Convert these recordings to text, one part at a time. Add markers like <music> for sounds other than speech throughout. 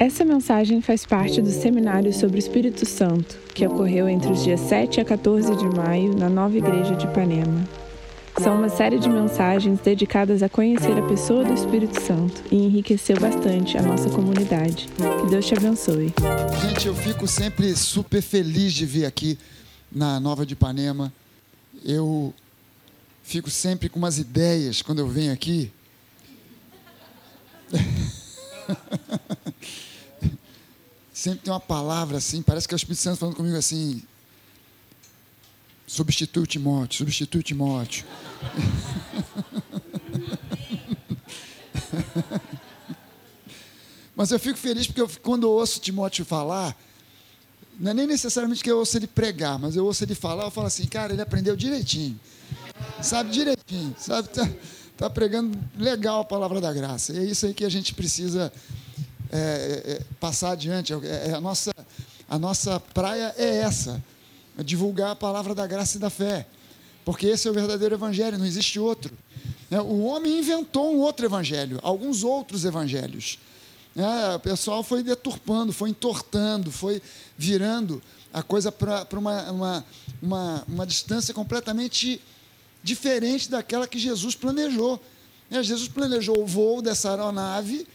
Essa mensagem faz parte do seminário sobre o Espírito Santo, que ocorreu entre os dias 7 a 14 de maio na nova igreja de Ipanema. São uma série de mensagens dedicadas a conhecer a pessoa do Espírito Santo e enriqueceu bastante a nossa comunidade. Que Deus te abençoe. Gente, eu fico sempre super feliz de vir aqui na Nova de Ipanema. Eu fico sempre com umas ideias quando eu venho aqui. <laughs> sempre tem uma palavra assim, parece que é o Espírito Santo falando comigo assim. Substitui o Timóteo, substitui o Timóteo. <laughs> Mas eu fico feliz porque eu, quando eu ouço Timóteo falar, não é nem necessariamente que eu ouço ele pregar, mas eu ouço ele falar, eu falo assim, cara, ele aprendeu direitinho. Sabe direitinho, sabe? Tá, tá pregando legal a palavra da graça. E é isso aí que a gente precisa é, é, é passar adiante. É, é, a, nossa, a nossa praia é essa: é divulgar a palavra da graça e da fé. Porque esse é o verdadeiro evangelho, não existe outro. O homem inventou um outro evangelho, alguns outros evangelhos. O pessoal foi deturpando, foi entortando, foi virando a coisa para uma, uma, uma, uma, distância completamente diferente daquela que Jesus planejou. Jesus planejou o voo dessa aeronave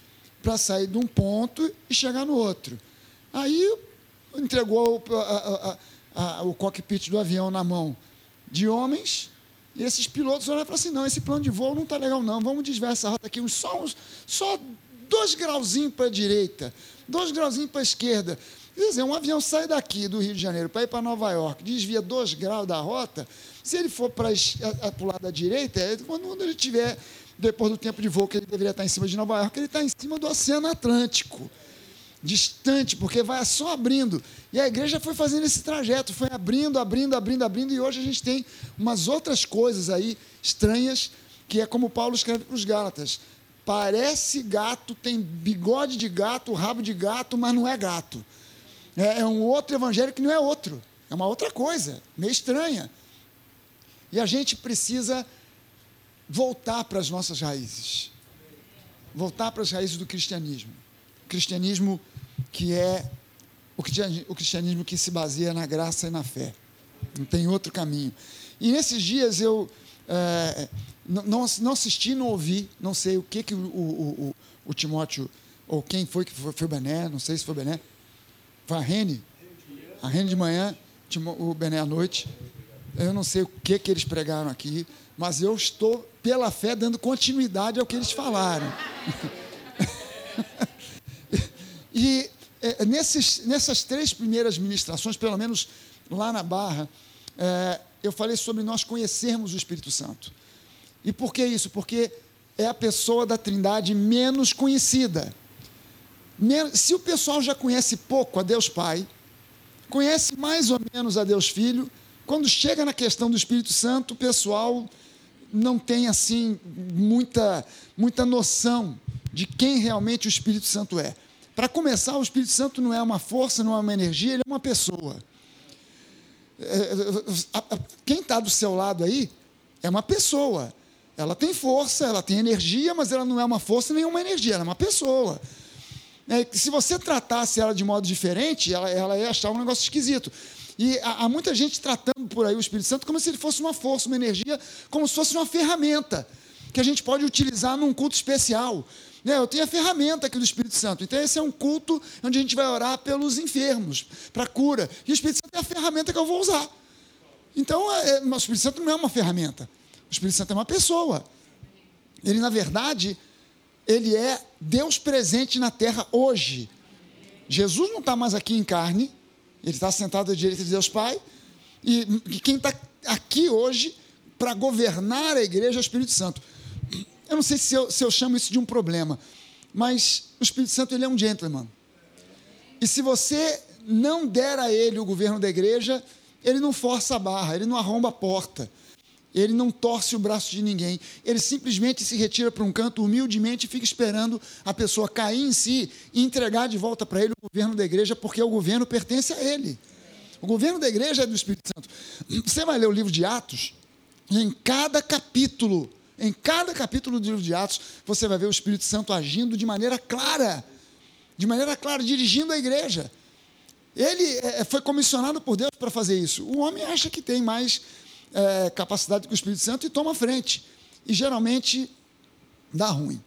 para sair de um ponto e chegar no outro. Aí entregou a, a, a, o cockpit do avião na mão de homens e esses pilotos olharam falaram assim: não, esse plano de voo não está legal, não. Vamos desviar essa rota aqui uns, só, uns, só dois grauzinhos para a direita, dois grauzinhos para a esquerda. Quer dizer, um avião sai daqui do Rio de Janeiro para ir para Nova York, desvia dois graus da rota, se ele for para o lado da direita, é quando ele tiver, depois do tempo de voo que ele deveria estar em cima de Nova York, ele está em cima do Oceano Atlântico. Distante, porque vai só abrindo. E a igreja foi fazendo esse trajeto, foi abrindo, abrindo, abrindo, abrindo, e hoje a gente tem umas outras coisas aí estranhas, que é como Paulo escreve para os Gálatas Parece gato, tem bigode de gato, rabo de gato, mas não é gato. É, é um outro evangelho que não é outro. É uma outra coisa, meio estranha. E a gente precisa voltar para as nossas raízes. Voltar para as raízes do cristianismo. Cristianismo que é o cristianismo que se baseia na graça e na fé. Não tem outro caminho. E nesses dias eu é, não, não assisti, não ouvi, não sei o que, que o, o, o, o Timóteo, ou quem foi que foi, foi o Bené, não sei se foi o Bené, foi a Rene, a Rene de manhã, o Bené à noite, eu não sei o que, que eles pregaram aqui, mas eu estou, pela fé, dando continuidade ao que eles falaram. <laughs> e é, nesses, nessas três primeiras ministrações, pelo menos lá na Barra, é, eu falei sobre nós conhecermos o Espírito Santo. E por que isso? Porque é a pessoa da Trindade menos conhecida. Se o pessoal já conhece pouco a Deus Pai, conhece mais ou menos a Deus Filho, quando chega na questão do Espírito Santo, o pessoal não tem assim muita muita noção de quem realmente o Espírito Santo é. Para começar, o Espírito Santo não é uma força, não é uma energia, ele é uma pessoa. É, é, quem está do seu lado aí é uma pessoa. Ela tem força, ela tem energia, mas ela não é uma força nem uma energia, ela é uma pessoa. É, se você tratasse ela de modo diferente, ela, ela ia achar um negócio esquisito. E há, muita gente tratando por aí o Espírito Santo como se ele fosse uma força, uma energia, como se fosse uma ferramenta que a gente pode utilizar num culto especial. Né? Eu tenho a ferramenta aqui do Espírito Santo. Então, esse é um culto onde a gente vai orar pelos enfermos, para cura. E o Espírito Santo é a ferramenta que eu vou usar. Então, é, é o Espírito Santo não é uma ferramenta. O Espírito Santo é uma pessoa. Ele, na verdade, ele é Deus presente na terra hoje. Jesus não está mais aqui em carne, ele está sentado à direita de Deus Pai, e, quem está aqui hoje para governar a igreja é o Espírito Santo. Eu não sei se eu, se eu chamo isso de um problema, mas o Espírito Santo ele é um gentleman. E se você não der a ele o governo da igreja, ele não força a barra, ele não arromba a porta. Ele não torce o braço de ninguém. Ele simplesmente se retira para um canto humildemente e fica esperando a pessoa cair em si e entregar de volta para ele o governo da igreja, porque o governo pertence a ele. O governo da igreja é do Espírito Santo. Você vai ler o livro de Atos, e em cada capítulo, em cada capítulo do livro de Atos, você vai ver o Espírito Santo agindo de maneira clara de maneira clara, dirigindo a igreja. Ele é, foi comissionado por Deus para fazer isso. O homem acha que tem mais é, capacidade que o Espírito Santo e toma frente. E geralmente dá ruim.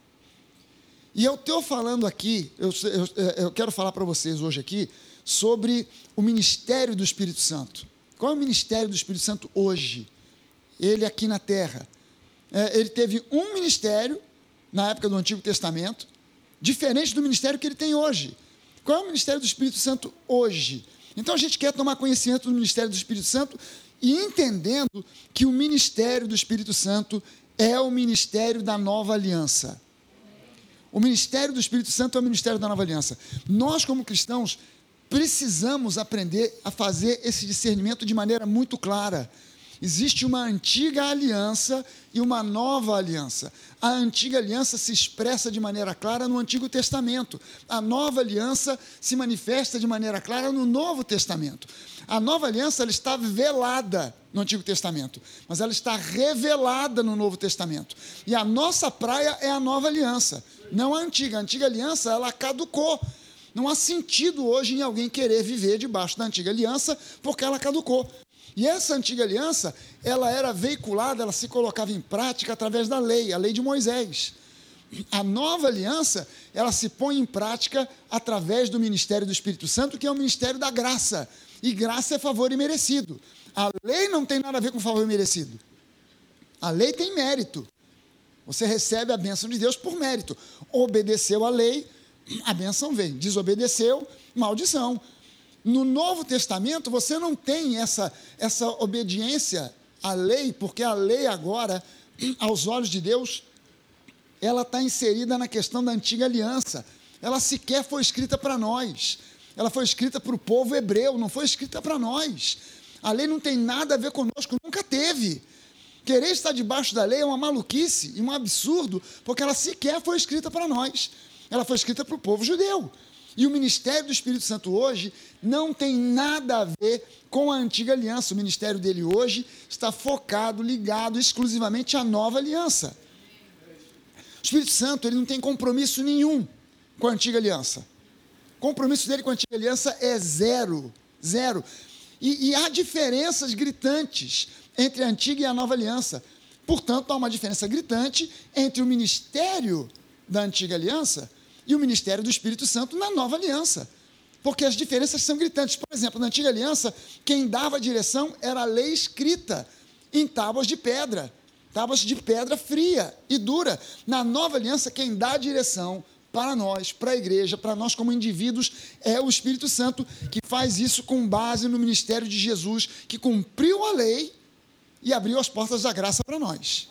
E eu estou falando aqui, eu, eu, eu quero falar para vocês hoje aqui sobre o ministério do Espírito Santo. Qual é o ministério do Espírito Santo hoje? Ele aqui na terra. É, ele teve um ministério na época do Antigo Testamento, diferente do ministério que ele tem hoje. Qual é o ministério do Espírito Santo hoje? Então a gente quer tomar conhecimento do ministério do Espírito Santo e entendendo que o ministério do Espírito Santo é o ministério da nova aliança. O ministério do Espírito Santo é o ministério da nova aliança. Nós, como cristãos, precisamos aprender a fazer esse discernimento de maneira muito clara. Existe uma antiga aliança e uma nova aliança. A antiga aliança se expressa de maneira clara no Antigo Testamento. A nova aliança se manifesta de maneira clara no Novo Testamento. A nova aliança ela está velada no Antigo Testamento, mas ela está revelada no Novo Testamento. E a nossa praia é a nova aliança, não a antiga. A antiga aliança ela caducou. Não há sentido hoje em alguém querer viver debaixo da antiga aliança, porque ela caducou. E essa antiga aliança, ela era veiculada, ela se colocava em prática através da lei, a lei de Moisés. A nova aliança, ela se põe em prática através do ministério do Espírito Santo, que é o ministério da graça. E graça é favor imerecido. A lei não tem nada a ver com favor imerecido. A lei tem mérito. Você recebe a bênção de Deus por mérito. Obedeceu a lei, a bênção vem. Desobedeceu, maldição. No Novo Testamento, você não tem essa, essa obediência à lei, porque a lei agora, aos olhos de Deus, ela está inserida na questão da antiga aliança. Ela sequer foi escrita para nós. Ela foi escrita para o povo hebreu, não foi escrita para nós. A lei não tem nada a ver conosco, nunca teve. Querer estar debaixo da lei é uma maluquice e um absurdo, porque ela sequer foi escrita para nós. Ela foi escrita para o povo judeu. E o ministério do Espírito Santo hoje não tem nada a ver com a antiga aliança. O ministério dele hoje está focado, ligado exclusivamente à nova aliança. O Espírito Santo ele não tem compromisso nenhum com a antiga aliança. O compromisso dele com a antiga aliança é zero. Zero. E, e há diferenças gritantes entre a antiga e a nova aliança. Portanto, há uma diferença gritante entre o ministério da antiga aliança e o ministério do Espírito Santo na nova aliança. Porque as diferenças são gritantes. Por exemplo, na antiga aliança, quem dava a direção era a lei escrita em tábuas de pedra, tábuas de pedra fria e dura. Na nova aliança, quem dá a direção para nós, para a igreja, para nós como indivíduos, é o Espírito Santo que faz isso com base no ministério de Jesus, que cumpriu a lei e abriu as portas da graça para nós.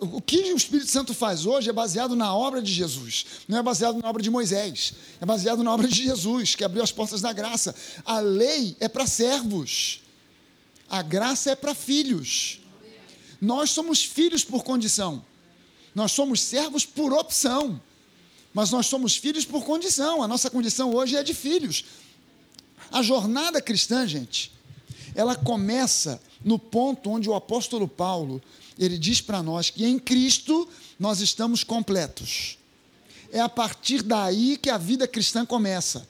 O que o Espírito Santo faz hoje é baseado na obra de Jesus, não é baseado na obra de Moisés, é baseado na obra de Jesus, que abriu as portas da graça. A lei é para servos, a graça é para filhos. Nós somos filhos por condição, nós somos servos por opção, mas nós somos filhos por condição. A nossa condição hoje é de filhos. A jornada cristã, gente, ela começa no ponto onde o apóstolo Paulo ele diz para nós que em Cristo nós estamos completos. É a partir daí que a vida cristã começa.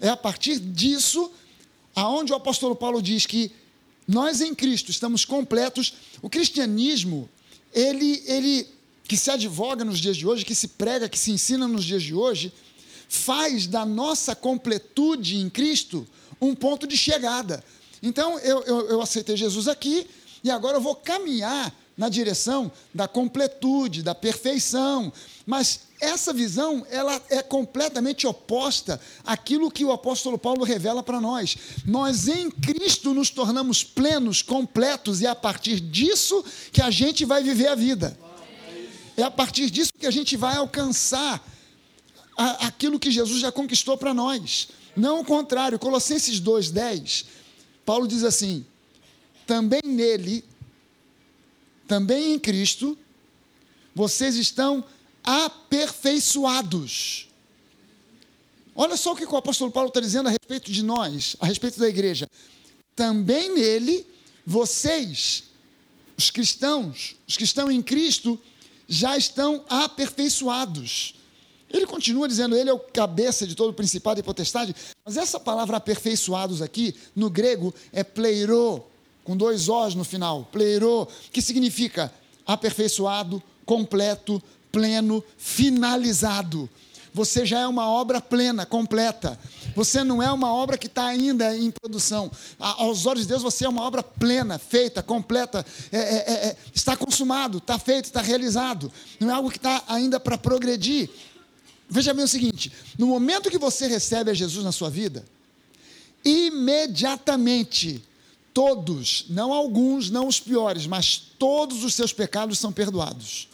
É a partir disso aonde o apóstolo Paulo diz que nós em Cristo estamos completos. O cristianismo, ele ele que se advoga nos dias de hoje, que se prega, que se ensina nos dias de hoje, faz da nossa completude em Cristo um ponto de chegada. Então, eu, eu, eu aceitei Jesus aqui, e agora eu vou caminhar na direção da completude, da perfeição. Mas essa visão, ela é completamente oposta àquilo que o apóstolo Paulo revela para nós. Nós em Cristo nos tornamos plenos, completos e é a partir disso que a gente vai viver a vida. É a partir disso que a gente vai alcançar a, aquilo que Jesus já conquistou para nós. Não o contrário. Colossenses 2:10, Paulo diz assim: também nele, também em Cristo, vocês estão aperfeiçoados. Olha só o que o apóstolo Paulo está dizendo a respeito de nós, a respeito da igreja. Também nele, vocês, os cristãos, os que estão em Cristo, já estão aperfeiçoados. Ele continua dizendo, ele é o cabeça de todo principado e potestade, mas essa palavra aperfeiçoados aqui, no grego, é pleiro, com dois Os no final, pleiro, que significa aperfeiçoado, completo, pleno, finalizado. Você já é uma obra plena, completa. Você não é uma obra que está ainda em produção. aos olhos de Deus, você é uma obra plena, feita, completa. É, é, é, é está consumado, está feito, está realizado. Não é algo que está ainda para progredir. Veja bem o seguinte: no momento que você recebe a Jesus na sua vida, imediatamente, todos, não alguns, não os piores, mas todos os seus pecados são perdoados.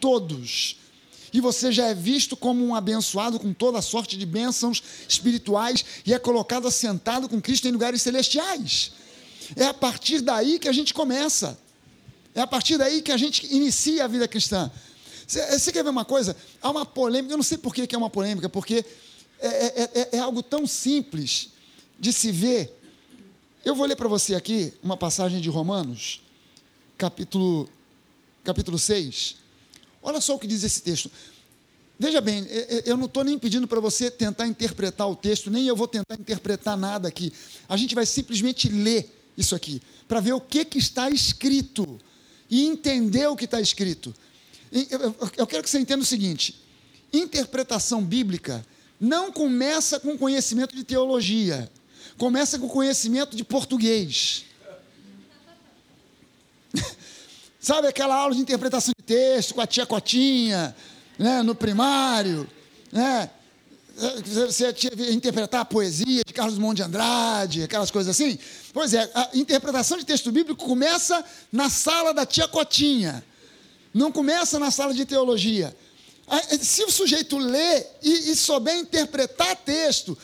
Todos. E você já é visto como um abençoado com toda sorte de bênçãos espirituais e é colocado assentado com Cristo em lugares celestiais. É a partir daí que a gente começa. É a partir daí que a gente inicia a vida cristã. Você quer ver uma coisa? Há uma polêmica, eu não sei por que é uma polêmica, porque é, é, é, é algo tão simples de se ver. Eu vou ler para você aqui uma passagem de Romanos, capítulo, capítulo 6. Olha só o que diz esse texto. Veja bem, eu não estou nem pedindo para você tentar interpretar o texto, nem eu vou tentar interpretar nada aqui. A gente vai simplesmente ler isso aqui, para ver o que, que está escrito e entender o que está escrito. Eu quero que você entenda o seguinte: interpretação bíblica não começa com conhecimento de teologia, começa com conhecimento de português. <laughs> Sabe aquela aula de interpretação de texto com a tia Cotinha, né, no primário, né? Você interpretar a poesia de Carlos Monte de Andrade, aquelas coisas assim? Pois é, a interpretação de texto bíblico começa na sala da tia Cotinha. Não começa na sala de teologia. Ah, se o sujeito lê e souber interpretar texto,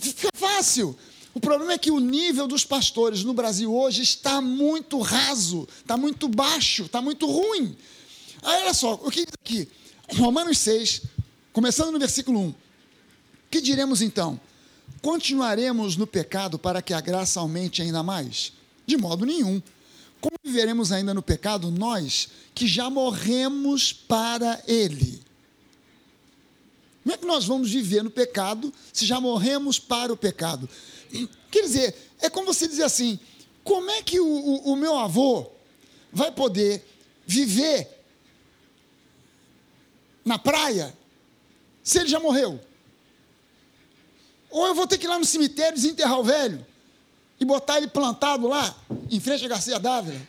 fica fácil. O problema é que o nível dos pastores no Brasil hoje está muito raso, está muito baixo, está muito ruim. Aí olha só, o que diz aqui? Romanos 6, começando no versículo 1. Que diremos então? Continuaremos no pecado para que a graça aumente ainda mais? De modo nenhum. Como viveremos ainda no pecado, nós que já morremos para ele? Como é que nós vamos viver no pecado se já morremos para o pecado? Quer dizer, é como você dizer assim: como é que o, o, o meu avô vai poder viver na praia se ele já morreu? Ou eu vou ter que ir lá no cemitério desenterrar o velho? e botar ele plantado lá, em frente a Garcia Dávila.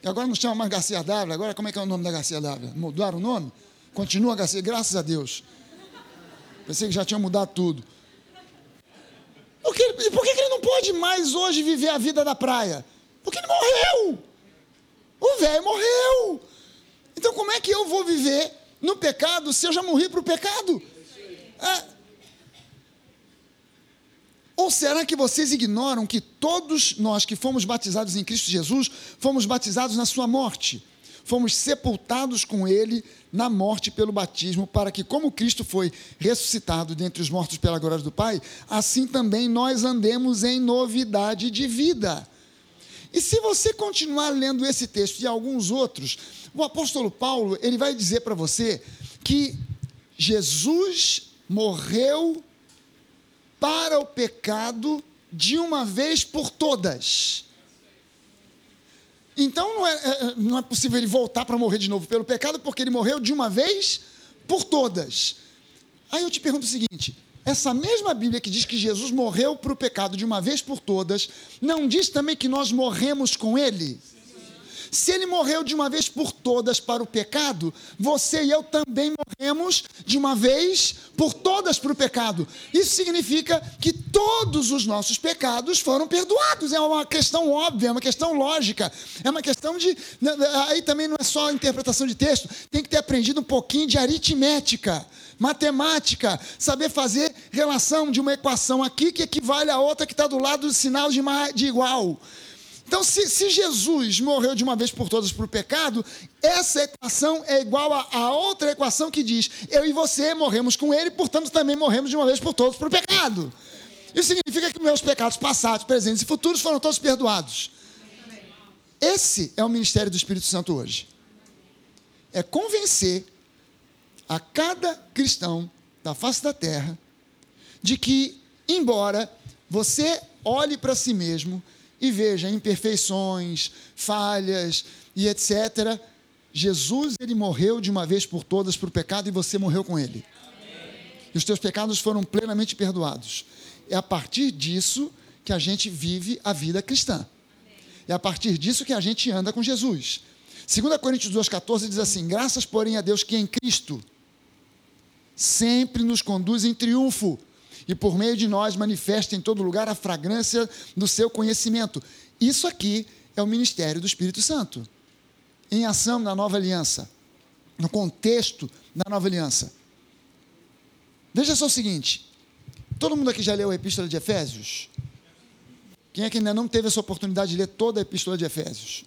Que agora não chama mais Garcia Dávila, agora como é que é o nome da Garcia Dávila? Mudaram o nome? Continua Garcia, graças a Deus. Pensei que já tinha mudado tudo. Por que, e por que ele não pode mais hoje viver a vida da praia? Porque ele morreu. O velho morreu. Então como é que eu vou viver no pecado se eu já morri para o pecado? É, ou será que vocês ignoram que todos nós que fomos batizados em Cristo Jesus fomos batizados na Sua morte? Fomos sepultados com Ele na morte pelo batismo, para que, como Cristo foi ressuscitado dentre os mortos pela glória do Pai, assim também nós andemos em novidade de vida. E se você continuar lendo esse texto e alguns outros, o apóstolo Paulo ele vai dizer para você que Jesus morreu para o pecado de uma vez por todas. Então não é, é não é possível ele voltar para morrer de novo pelo pecado, porque ele morreu de uma vez por todas. Aí eu te pergunto o seguinte: essa mesma Bíblia que diz que Jesus morreu para o pecado de uma vez por todas, não diz também que nós morremos com ele? Se ele morreu de uma vez por todas para o pecado, você e eu também morremos de uma vez por todas para o pecado. Isso significa que todos os nossos pecados foram perdoados. É uma questão óbvia, é uma questão lógica, é uma questão de. Né, aí também não é só interpretação de texto, tem que ter aprendido um pouquinho de aritmética matemática, saber fazer relação de uma equação aqui que equivale a outra que está do lado do sinal de igual. Então, se, se, Jesus morreu de uma vez por todas para o pecado, essa equação é igual a, a, outra equação que diz: eu e você morremos com ele, portanto também morremos de uma vez por todas para o pecado. Isso significa que meus pecados passados, presentes e futuros foram todos perdoados. Esse é o ministério do Espírito Santo hoje. É convencer a cada cristão da face da terra de que, embora você olhe para si mesmo e veja imperfeições, falhas e etc., Jesus ele morreu de uma vez por todas para o pecado e você morreu com ele. E os teus pecados foram plenamente perdoados. É a partir disso que a gente vive a vida cristã. É a partir disso que a gente anda com Jesus. 2 Coríntios 2,14 diz assim: Graças, porém, a Deus que em Cristo sempre nos conduz em triunfo e por meio de nós manifesta em todo lugar a fragrância do seu conhecimento. Isso aqui é o ministério do Espírito Santo, em ação na nova aliança, no contexto da nova aliança. Veja só o seguinte: todo mundo aqui já leu a Epístola de Efésios? Quem é que ainda não teve essa oportunidade de ler toda a Epístola de Efésios?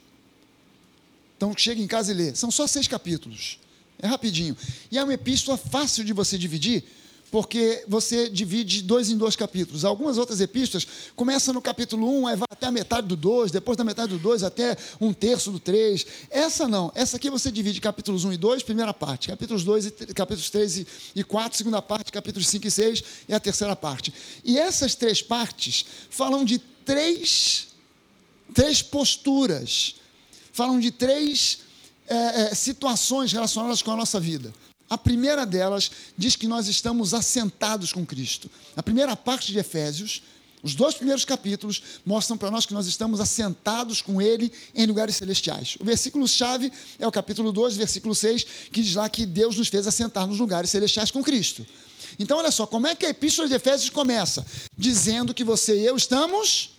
Então chega em casa e lê. São só seis capítulos. É rapidinho. E é uma epístola fácil de você dividir, porque você divide dois em dois capítulos. Algumas outras epístolas começam no capítulo 1, aí vai até a metade do 2, depois da metade do 2 até um terço do 3. Essa não, essa aqui você divide capítulos 1 e 2, primeira parte, capítulos 2 e capítulos 3 e 4, segunda parte, capítulos 5 e 6 e a terceira parte. E essas três partes falam de três, três posturas, falam de três é, é, situações relacionadas com a nossa vida. A primeira delas diz que nós estamos assentados com Cristo. A primeira parte de Efésios, os dois primeiros capítulos, mostram para nós que nós estamos assentados com Ele em lugares celestiais. O versículo-chave é o capítulo 2, versículo 6, que diz lá que Deus nos fez assentar nos lugares celestiais com Cristo. Então, olha só, como é que a epístola de Efésios começa? Dizendo que você e eu estamos.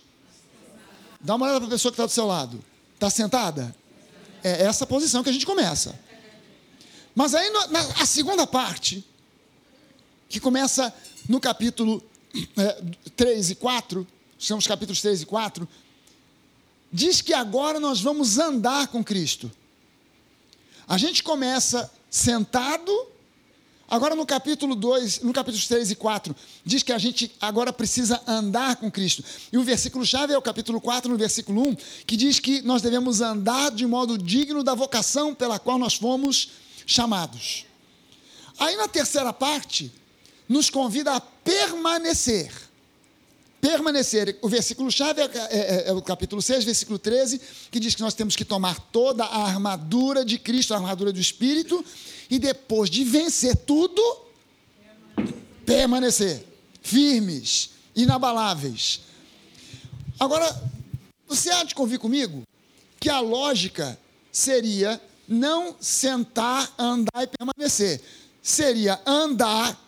Dá uma olhada para a pessoa que está do seu lado. Está sentada? É essa posição que a gente começa. Mas aí na, a segunda parte, que começa no capítulo é, 3 e 4, são os capítulos 3 e 4, diz que agora nós vamos andar com Cristo. A gente começa sentado, agora no capítulo 2, no capítulo 3 e 4, diz que a gente agora precisa andar com Cristo. E o versículo chave é o capítulo 4, no versículo 1, que diz que nós devemos andar de modo digno da vocação pela qual nós fomos chamados. Aí na terceira parte, nos convida a permanecer. Permanecer. O versículo-chave é, é, é, é, o capítulo 6, versículo 13, que diz que nós temos que tomar toda a armadura de Cristo, a armadura do Espírito, e depois de vencer tudo, permanecer. Firmes, inabaláveis. Agora, você há de convir comigo que a lógica seria não sentar, andar e permanecer. Seria andar,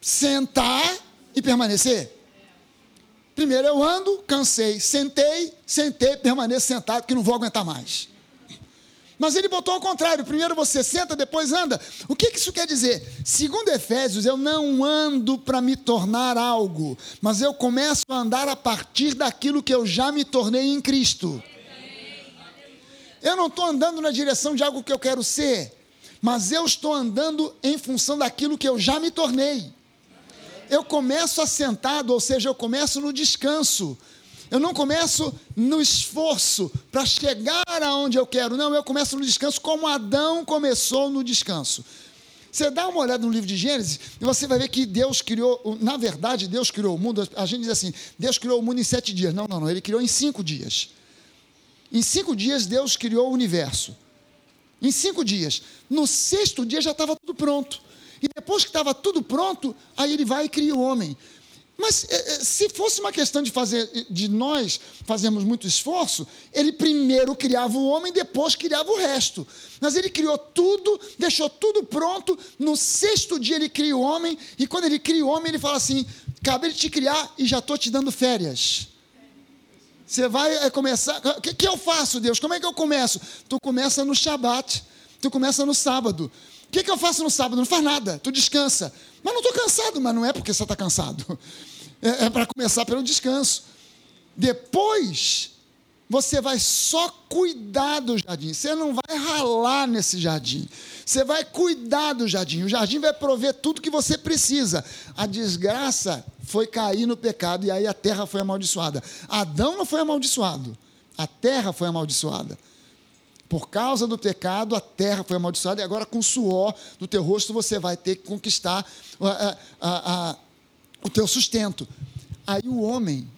sentar e permanecer. Primeiro eu ando, cansei, sentei, sentei, permaneço sentado, que não vou aguentar mais. Mas ele botou ao contrário: primeiro você senta, depois anda. O que, que isso quer dizer? Segundo Efésios, eu não ando para me tornar algo, mas eu começo a andar a partir daquilo que eu já me tornei em Cristo. Eu não estou andando na direção de algo que eu quero ser, mas eu estou andando em função daquilo que eu já me tornei. Eu começo assentado, ou seja, eu começo no descanso. Eu não começo no esforço para chegar aonde eu quero, não, eu começo no descanso como Adão começou no descanso. Você dá uma olhada no livro de Gênesis e você vai ver que Deus criou, na verdade, Deus criou o mundo. A gente diz assim: Deus criou o mundo em sete dias. Não, não, não. Ele criou em cinco dias. Em cinco dias, Deus criou o universo. Em cinco dias. No sexto dia já estava tudo pronto. E depois que estava tudo pronto, aí ele vai e cria o homem. Mas eh, eh, se fosse uma questão de fazer, de nós fazermos muito esforço, ele primeiro criava o homem, depois criava o resto. Mas ele criou tudo, deixou tudo pronto. No sexto dia ele cria o homem, e quando ele cria o homem, ele fala assim: acabei de te criar e já estou te dando férias. Você vai é, começar. O que, que, eu faço, Deus? Como é que eu começo? Tu começa no Shabat. Tu começa no sábado. O que, que eu faço no sábado? Não faz nada. Tu descansa. Mas não estou cansado. Mas não é porque você está cansado. <laughs> É, é para começar pelo descanso. Depois, você vai só cuidar do jardim. Você não vai ralar nesse jardim. Você vai cuidar do jardim. O jardim vai prover tudo que você precisa. A desgraça foi cair no pecado e aí a terra foi amaldiçoada. Adão não foi amaldiçoado. A terra foi amaldiçoada. Por causa do pecado, a terra foi amaldiçoada, e agora com o suor do teu rosto você vai ter que conquistar a, a, a, o teu sustento. Aí o homem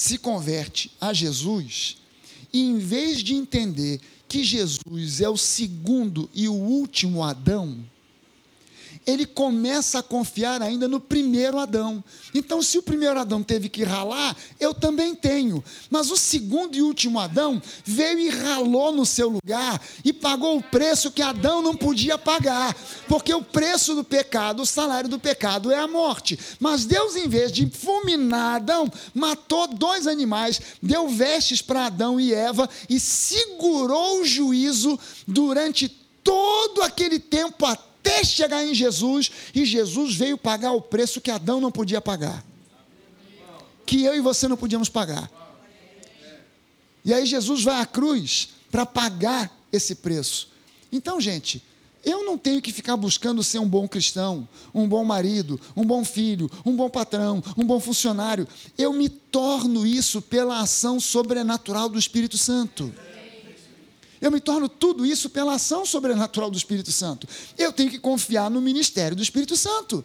se converte a Jesus, e em vez de entender que Jesus é o segundo e o último Adão, ele começa a confiar ainda no primeiro Adão. Então, se o primeiro Adão teve que ralar, eu também tenho. Mas o segundo e último Adão veio e ralou no seu lugar e pagou o preço que Adão não podia pagar. Porque o preço do pecado, o salário do pecado é a morte. Mas Deus, em vez de fulminar Adão, matou dois animais, deu vestes para Adão e Eva e segurou o juízo durante todo aquele tempo até até chegar em Jesus, e Jesus veio pagar o preço que Adão não podia pagar. Que eu e você não podíamos pagar. E aí Jesus vai à cruz para pagar esse preço. Então, gente, eu não tenho que ficar buscando ser um bom cristão, um bom marido, um bom filho, um bom patrão, um bom funcionário. Eu me torno isso pela ação sobrenatural do Espírito Santo. Eu me torno tudo isso pela ação sobrenatural do Espírito Santo. Eu tenho que confiar no ministério do Espírito Santo.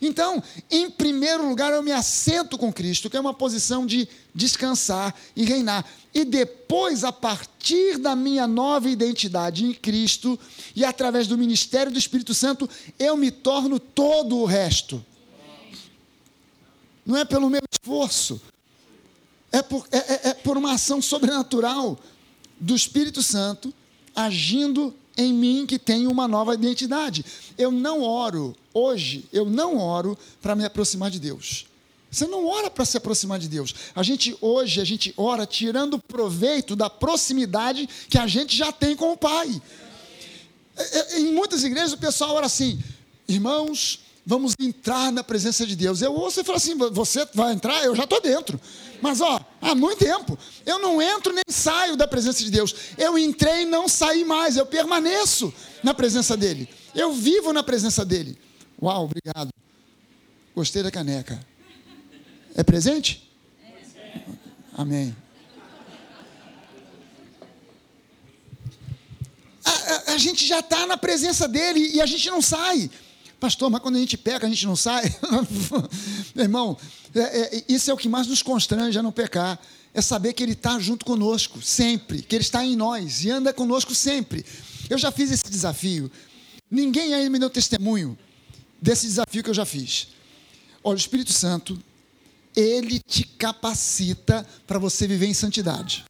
Então, em primeiro lugar, eu me assento com Cristo, que é uma posição de descansar e reinar. E depois, a partir da minha nova identidade em Cristo e através do ministério do Espírito Santo, eu me torno todo o resto. Não é pelo meu esforço, é por, é, é, é por uma ação sobrenatural do Espírito Santo agindo em mim que tenho uma nova identidade. Eu não oro, hoje, eu não oro para me aproximar de Deus. Você não ora para se aproximar de Deus. A gente hoje, a gente ora tirando proveito da proximidade que a gente já tem com o Pai. É, é, em muitas igrejas o pessoal ora assim, irmãos, vamos entrar na presença de Deus. Eu ouço e falo assim: você vai entrar? Eu já estou dentro. Mas ó, há muito tempo, eu não entro nem saio da presença de Deus. Eu entrei e não saí mais, eu permaneço na presença dEle. Eu vivo na presença dEle. Uau, obrigado. Gostei da caneca. É presente? Amém. A, a, a gente já está na presença dele e a gente não sai. Pastor, mas quando a gente peca, a gente não sai. <laughs> Irmão, é, é, isso é o que mais nos constrange a não pecar. É saber que Ele está junto conosco, sempre. Que Ele está em nós e anda conosco sempre. Eu já fiz esse desafio. Ninguém ainda me deu testemunho desse desafio que eu já fiz. Olha, o Espírito Santo, ele te capacita para você viver em santidade.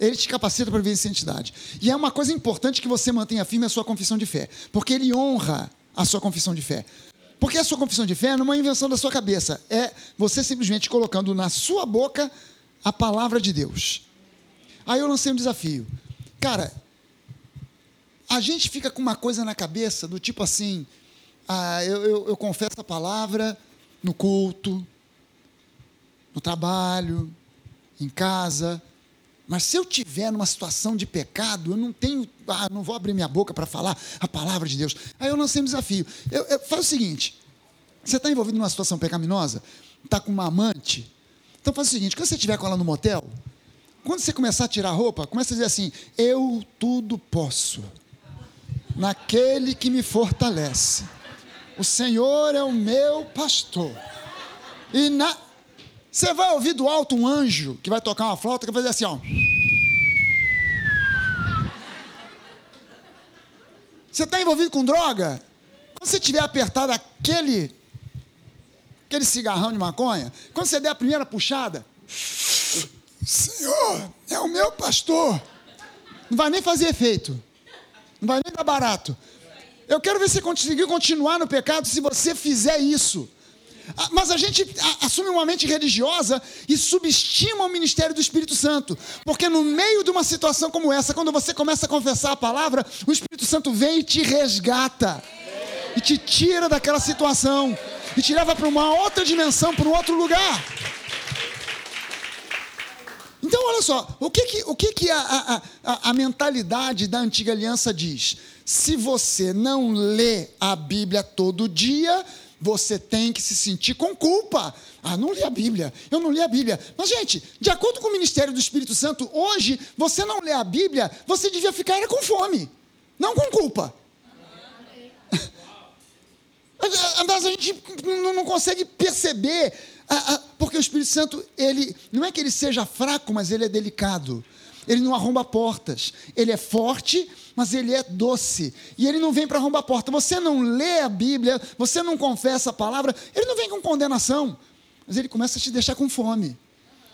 Ele te capacita para viver em santidade. E é uma coisa importante que você mantenha firme a sua confissão de fé, porque ele honra a sua confissão de fé. Porque a sua confissão de fé não é uma invenção da sua cabeça, é você simplesmente colocando na sua boca a palavra de Deus. Aí eu lancei um desafio. Cara, a gente fica com uma coisa na cabeça do tipo assim: ah, eu, eu, eu confesso a palavra no culto, no trabalho, em casa, mas se eu tiver numa situação de pecado, eu não tenho, ah, não vou abrir minha boca para falar a palavra de Deus. Aí eu lancei um desafio. Eu, eu, faz o seguinte: você está envolvido numa situação pecaminosa, está com uma amante. Então faz o seguinte: quando você estiver com ela no motel, quando você começar a tirar a roupa, começa a dizer assim: Eu tudo posso, naquele que me fortalece. O Senhor é o meu pastor. E na, você vai ouvir do alto um anjo que vai tocar uma flauta que vai fazer assim, ó. Você está envolvido com droga? Quando você tiver apertado aquele, aquele cigarrão de maconha, quando você der a primeira puxada, Senhor, é o meu pastor. Não vai nem fazer efeito. Não vai nem dar barato. Eu quero ver se você conseguir continuar no pecado se você fizer isso. Ah, mas a gente assume uma mente religiosa e subestima o ministério do Espírito Santo. Porque no meio de uma situação como essa, quando você começa a confessar a palavra, o Espírito Santo vem e te resgata. E te tira daquela situação. E te leva para uma outra dimensão, para um outro lugar. Então, olha só, o que, que, o que, que a, a, a mentalidade da antiga aliança diz? Se você não lê a Bíblia todo dia, você tem que se sentir com culpa. Ah, não li a Bíblia, eu não li a Bíblia. Mas, gente, de acordo com o ministério do Espírito Santo, hoje, você não lê a Bíblia, você devia ficar com fome, não com culpa. <laughs> Mas a gente não consegue perceber, porque o Espírito Santo, ele não é que ele seja fraco, mas ele é delicado. Ele não arromba portas. Ele é forte, mas ele é doce. E ele não vem para arrombar porta. Você não lê a Bíblia, você não confessa a palavra, ele não vem com condenação. Mas ele começa a te deixar com fome.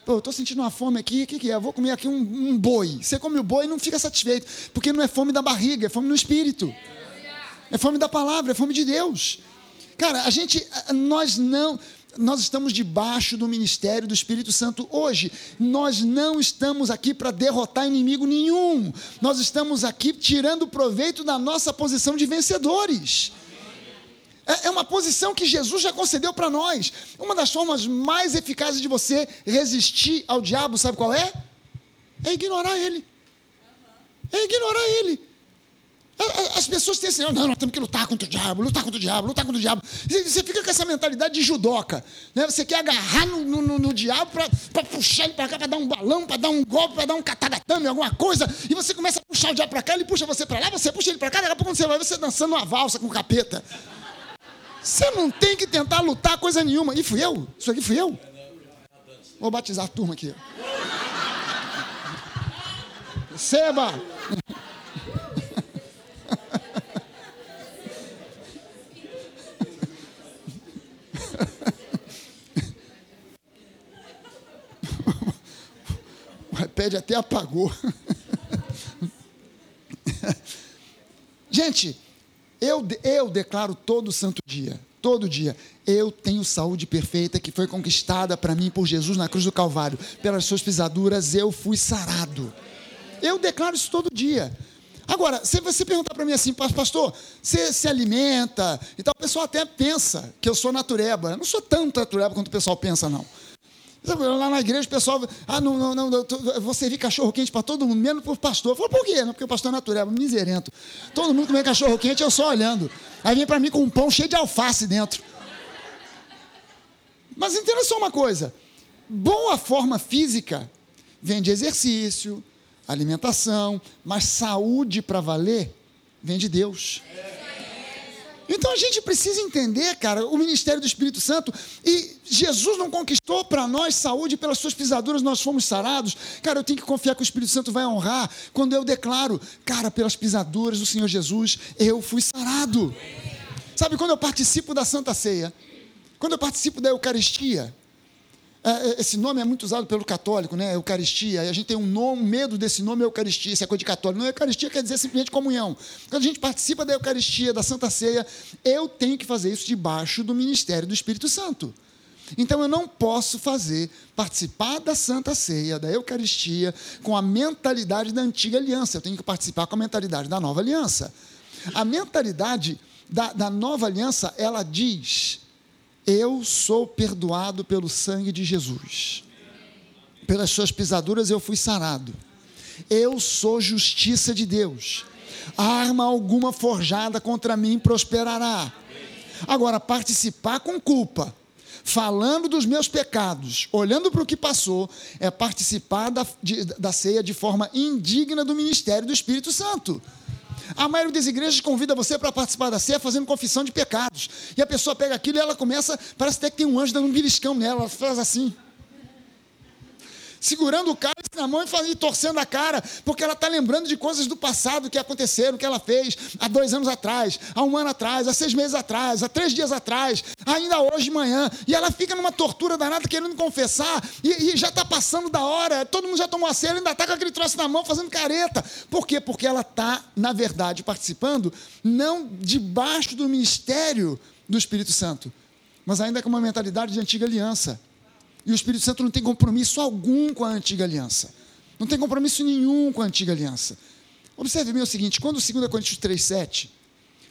Pô, eu estou sentindo uma fome aqui, o que, que é? Eu vou comer aqui um, um, boi. Você come o boi e não fica satisfeito, porque não é fome da barriga, é fome no espírito. É fome da palavra, é fome de Deus. Cara, a gente, nós não, nós estamos debaixo do ministério do Espírito Santo hoje. Nós não estamos aqui para derrotar inimigo nenhum. Nós estamos aqui tirando proveito da nossa posição de vencedores. É, é uma posição que Jesus já concedeu para nós. Uma das formas mais eficazes de você resistir ao diabo, sabe qual é? É ignorar ele. É ignorar ele. As pessoas têm assim, não, nós temos que lutar contra o diabo, lutar contra o diabo, lutar contra o diabo. Você fica com essa mentalidade de judoca. Né? Você quer agarrar no, no, no diabo para puxar ele para cá, para dar um balão, para dar um golpe, para dar um catagatame, alguma coisa. E você começa a puxar o diabo para cá, ele puxa você para lá, você puxa ele para cá, daqui a pouco você vai você dançando uma valsa com o capeta. Você não tem que tentar lutar coisa nenhuma. E fui eu? Isso aqui fui eu? Vou batizar a turma aqui. Seba! <laughs> O iPad até apagou. <laughs> Gente, eu, eu declaro todo santo dia, todo dia, eu tenho saúde perfeita que foi conquistada para mim por Jesus na cruz do Calvário. Pelas suas pisaduras eu fui sarado. Eu declaro isso todo dia. Agora, se você perguntar para mim assim, pastor, você se alimenta e tal, o pessoal até pensa que eu sou natureba. Eu não sou tanto natureba quanto o pessoal pensa, não. Lá na igreja o pessoal, ah, não, não, não, eu vou servir cachorro quente para todo mundo, menos para o pastor. Eu falo, por quê? Não, porque o pastor é natureba, miserento. Todo mundo comendo cachorro quente, eu só olhando. Aí vem para mim com um pão cheio de alface dentro. Mas entenda só uma coisa: boa forma física vem de exercício, alimentação, mas saúde para valer vem de Deus. Então a gente precisa entender, cara, o ministério do Espírito Santo. E Jesus não conquistou para nós saúde, pelas suas pisaduras nós fomos sarados. Cara, eu tenho que confiar que o Espírito Santo vai honrar quando eu declaro, cara, pelas pisaduras do Senhor Jesus, eu fui sarado. Sabe, quando eu participo da Santa Ceia, quando eu participo da Eucaristia, esse nome é muito usado pelo católico, né? Eucaristia. E a gente tem um, nome, medo desse nome Eucaristia, isso é coisa de católico. Não, Eucaristia quer dizer simplesmente comunhão. Quando a gente participa da Eucaristia, da Santa Ceia, eu tenho que fazer isso debaixo do ministério do Espírito Santo. Então eu não posso fazer, participar da Santa Ceia, da Eucaristia, com a mentalidade da antiga aliança. Eu tenho que participar com a mentalidade da nova aliança. A mentalidade da, da nova aliança, ela diz eu sou perdoado pelo sangue de Jesus. Pelas suas pisaduras eu fui sarado. Eu sou justiça de Deus. Arma alguma forjada contra mim prosperará. Agora, participar com culpa, falando dos meus pecados, olhando para o que passou, é participar da, de, da ceia de forma indigna do ministério do Espírito Santo. A maioria das igrejas convida você para participar da ceia fazendo confissão de pecados. E a pessoa pega aquilo e ela começa, parece até que tem um anjo dando um beliscão nela, ela faz assim segurando o cálice na mão e, torcendo a cara, porque ela está lembrando de coisas do passado que aconteceram, que ela fez há dois anos atrás, há um ano atrás, há seis meses atrás, há três dias atrás, ainda hoje de manhã, e ela fica numa tortura danada querendo confessar, e, e já está passando da hora, todo mundo já tomou a ceia, ainda está com aquele troço na mão fazendo careta. Por quê? Porque ela está, na verdade, participando não debaixo do ministério do Espírito Santo, mas ainda com uma mentalidade de antiga aliança. E o Espírito Santo não tem compromisso algum com a antiga aliança. Não tem compromisso nenhum com a antiga aliança. Observe bem o seguinte: quando 2 Coríntios 3,7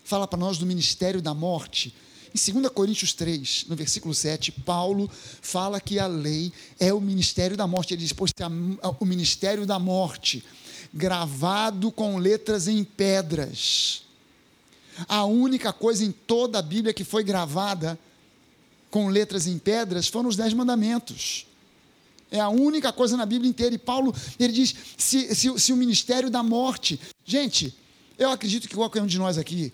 fala para nós do ministério da morte, em 2 Coríntios 3, no versículo 7, Paulo fala que a lei é o ministério da morte. Ele diz: pois o ministério da morte, gravado com letras em pedras. A única coisa em toda a Bíblia que foi gravada com letras em pedras foram os dez mandamentos. É a única coisa na Bíblia inteira. E Paulo, ele diz: se, se, se o ministério da morte. Gente, eu acredito que qualquer um de nós aqui,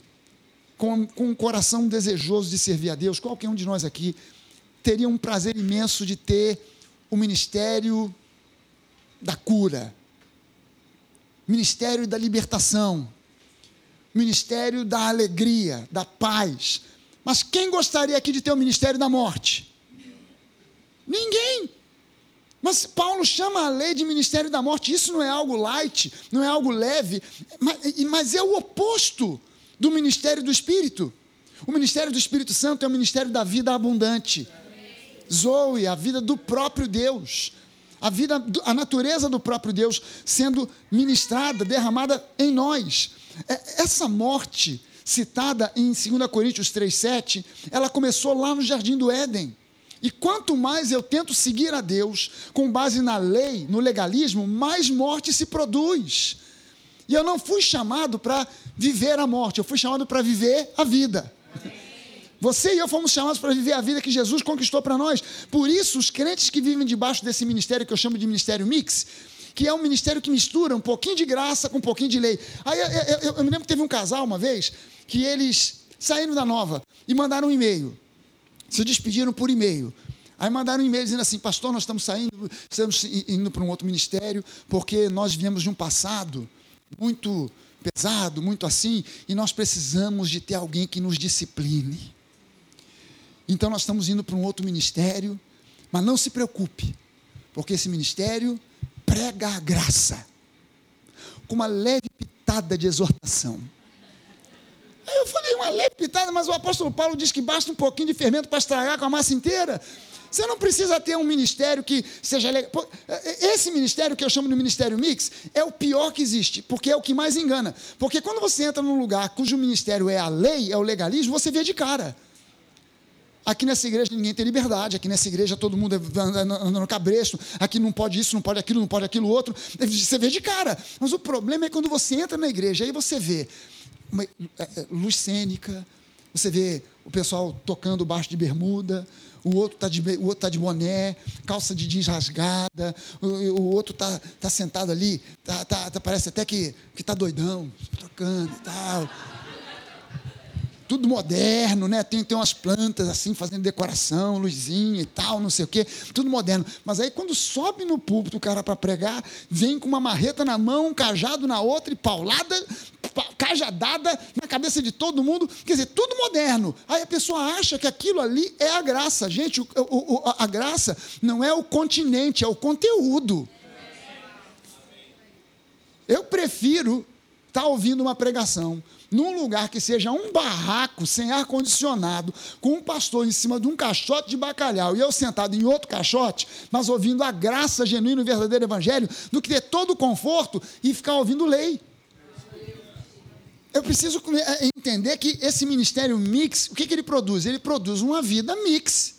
com, com um coração desejoso de servir a Deus, qualquer um de nós aqui, teria um prazer imenso de ter o ministério da cura, ministério da libertação, ministério da alegria, da paz. Mas quem gostaria aqui de ter o ministério da morte? Ninguém. Mas Paulo chama a lei de ministério da morte. Isso não é algo light, não é algo leve, mas é o oposto do ministério do Espírito. O ministério do Espírito Santo é o ministério da vida abundante. Zoe, a vida do próprio Deus. A vida, a natureza do próprio Deus sendo ministrada, derramada em nós. É, essa morte citada em 2 Coríntios 3,7, ela começou lá no Jardim do Éden. E quanto mais eu tento seguir a Deus com base na lei, no legalismo, mais morte se produz. E eu não fui chamado para viver a morte, eu fui chamado para viver a vida. Você e eu fomos chamados para viver a vida que Jesus conquistou para nós. Por isso, os crentes que vivem debaixo desse ministério que eu chamo de ministério mix, que é um ministério que mistura um pouquinho de graça com um pouquinho de lei. Aí eu, eu, eu me lembro que teve um casal uma vez que eles saíram da nova e mandaram um e-mail se despediram por e-mail. Aí mandaram um e-mail dizendo assim: Pastor, nós estamos saindo, estamos indo para um outro ministério, porque nós viemos de um passado muito pesado, muito assim, e nós precisamos de ter alguém que nos discipline. Então nós estamos indo para um outro ministério, mas não se preocupe, porque esse ministério prega a graça, com uma leve pitada de exortação. Aí eu falei, uma leve pitada, mas o apóstolo Paulo diz que basta um pouquinho de fermento para estragar com a massa inteira. Você não precisa ter um ministério que seja legal. É, é, esse ministério que eu chamo de ministério mix é o pior que existe, porque é o que mais engana. Porque quando você entra num lugar cujo ministério é a lei, é o legalismo, você vê de cara. Aqui nessa igreja ninguém tem liberdade, aqui nessa igreja todo mundo anda no cabresto, aqui não pode isso, não pode aquilo, não pode aquilo outro. Você vê de cara. Mas o problema é quando você entra na igreja, aí você vê uma, é, é, luz cênica, você vê o pessoal tocando baixo de bermuda, o outro está de, o outro tá de boné, calça de jeans rasgada, o, o outro está tá sentado ali, tá, tá, tá parece até que está doidão, tocando e tal tudo moderno, né? Tem, tem umas plantas assim, fazendo decoração, luzinha e tal, não sei o quê, tudo moderno. Mas aí quando sobe no púlpito o cara para pregar, vem com uma marreta na mão, um cajado na outra e paulada, cajadada na cabeça de todo mundo, quer dizer, tudo moderno. Aí a pessoa acha que aquilo ali é a graça. Gente, o, o, a graça não é o continente, é o conteúdo. Eu prefiro estar tá ouvindo uma pregação num lugar que seja um barraco sem ar-condicionado, com um pastor em cima de um caixote de bacalhau e eu sentado em outro caixote, mas ouvindo a graça genuína e verdadeiro evangelho, do que ter todo o conforto e ficar ouvindo lei. Eu preciso é, entender que esse ministério mix, o que, que ele produz? Ele produz uma vida mix.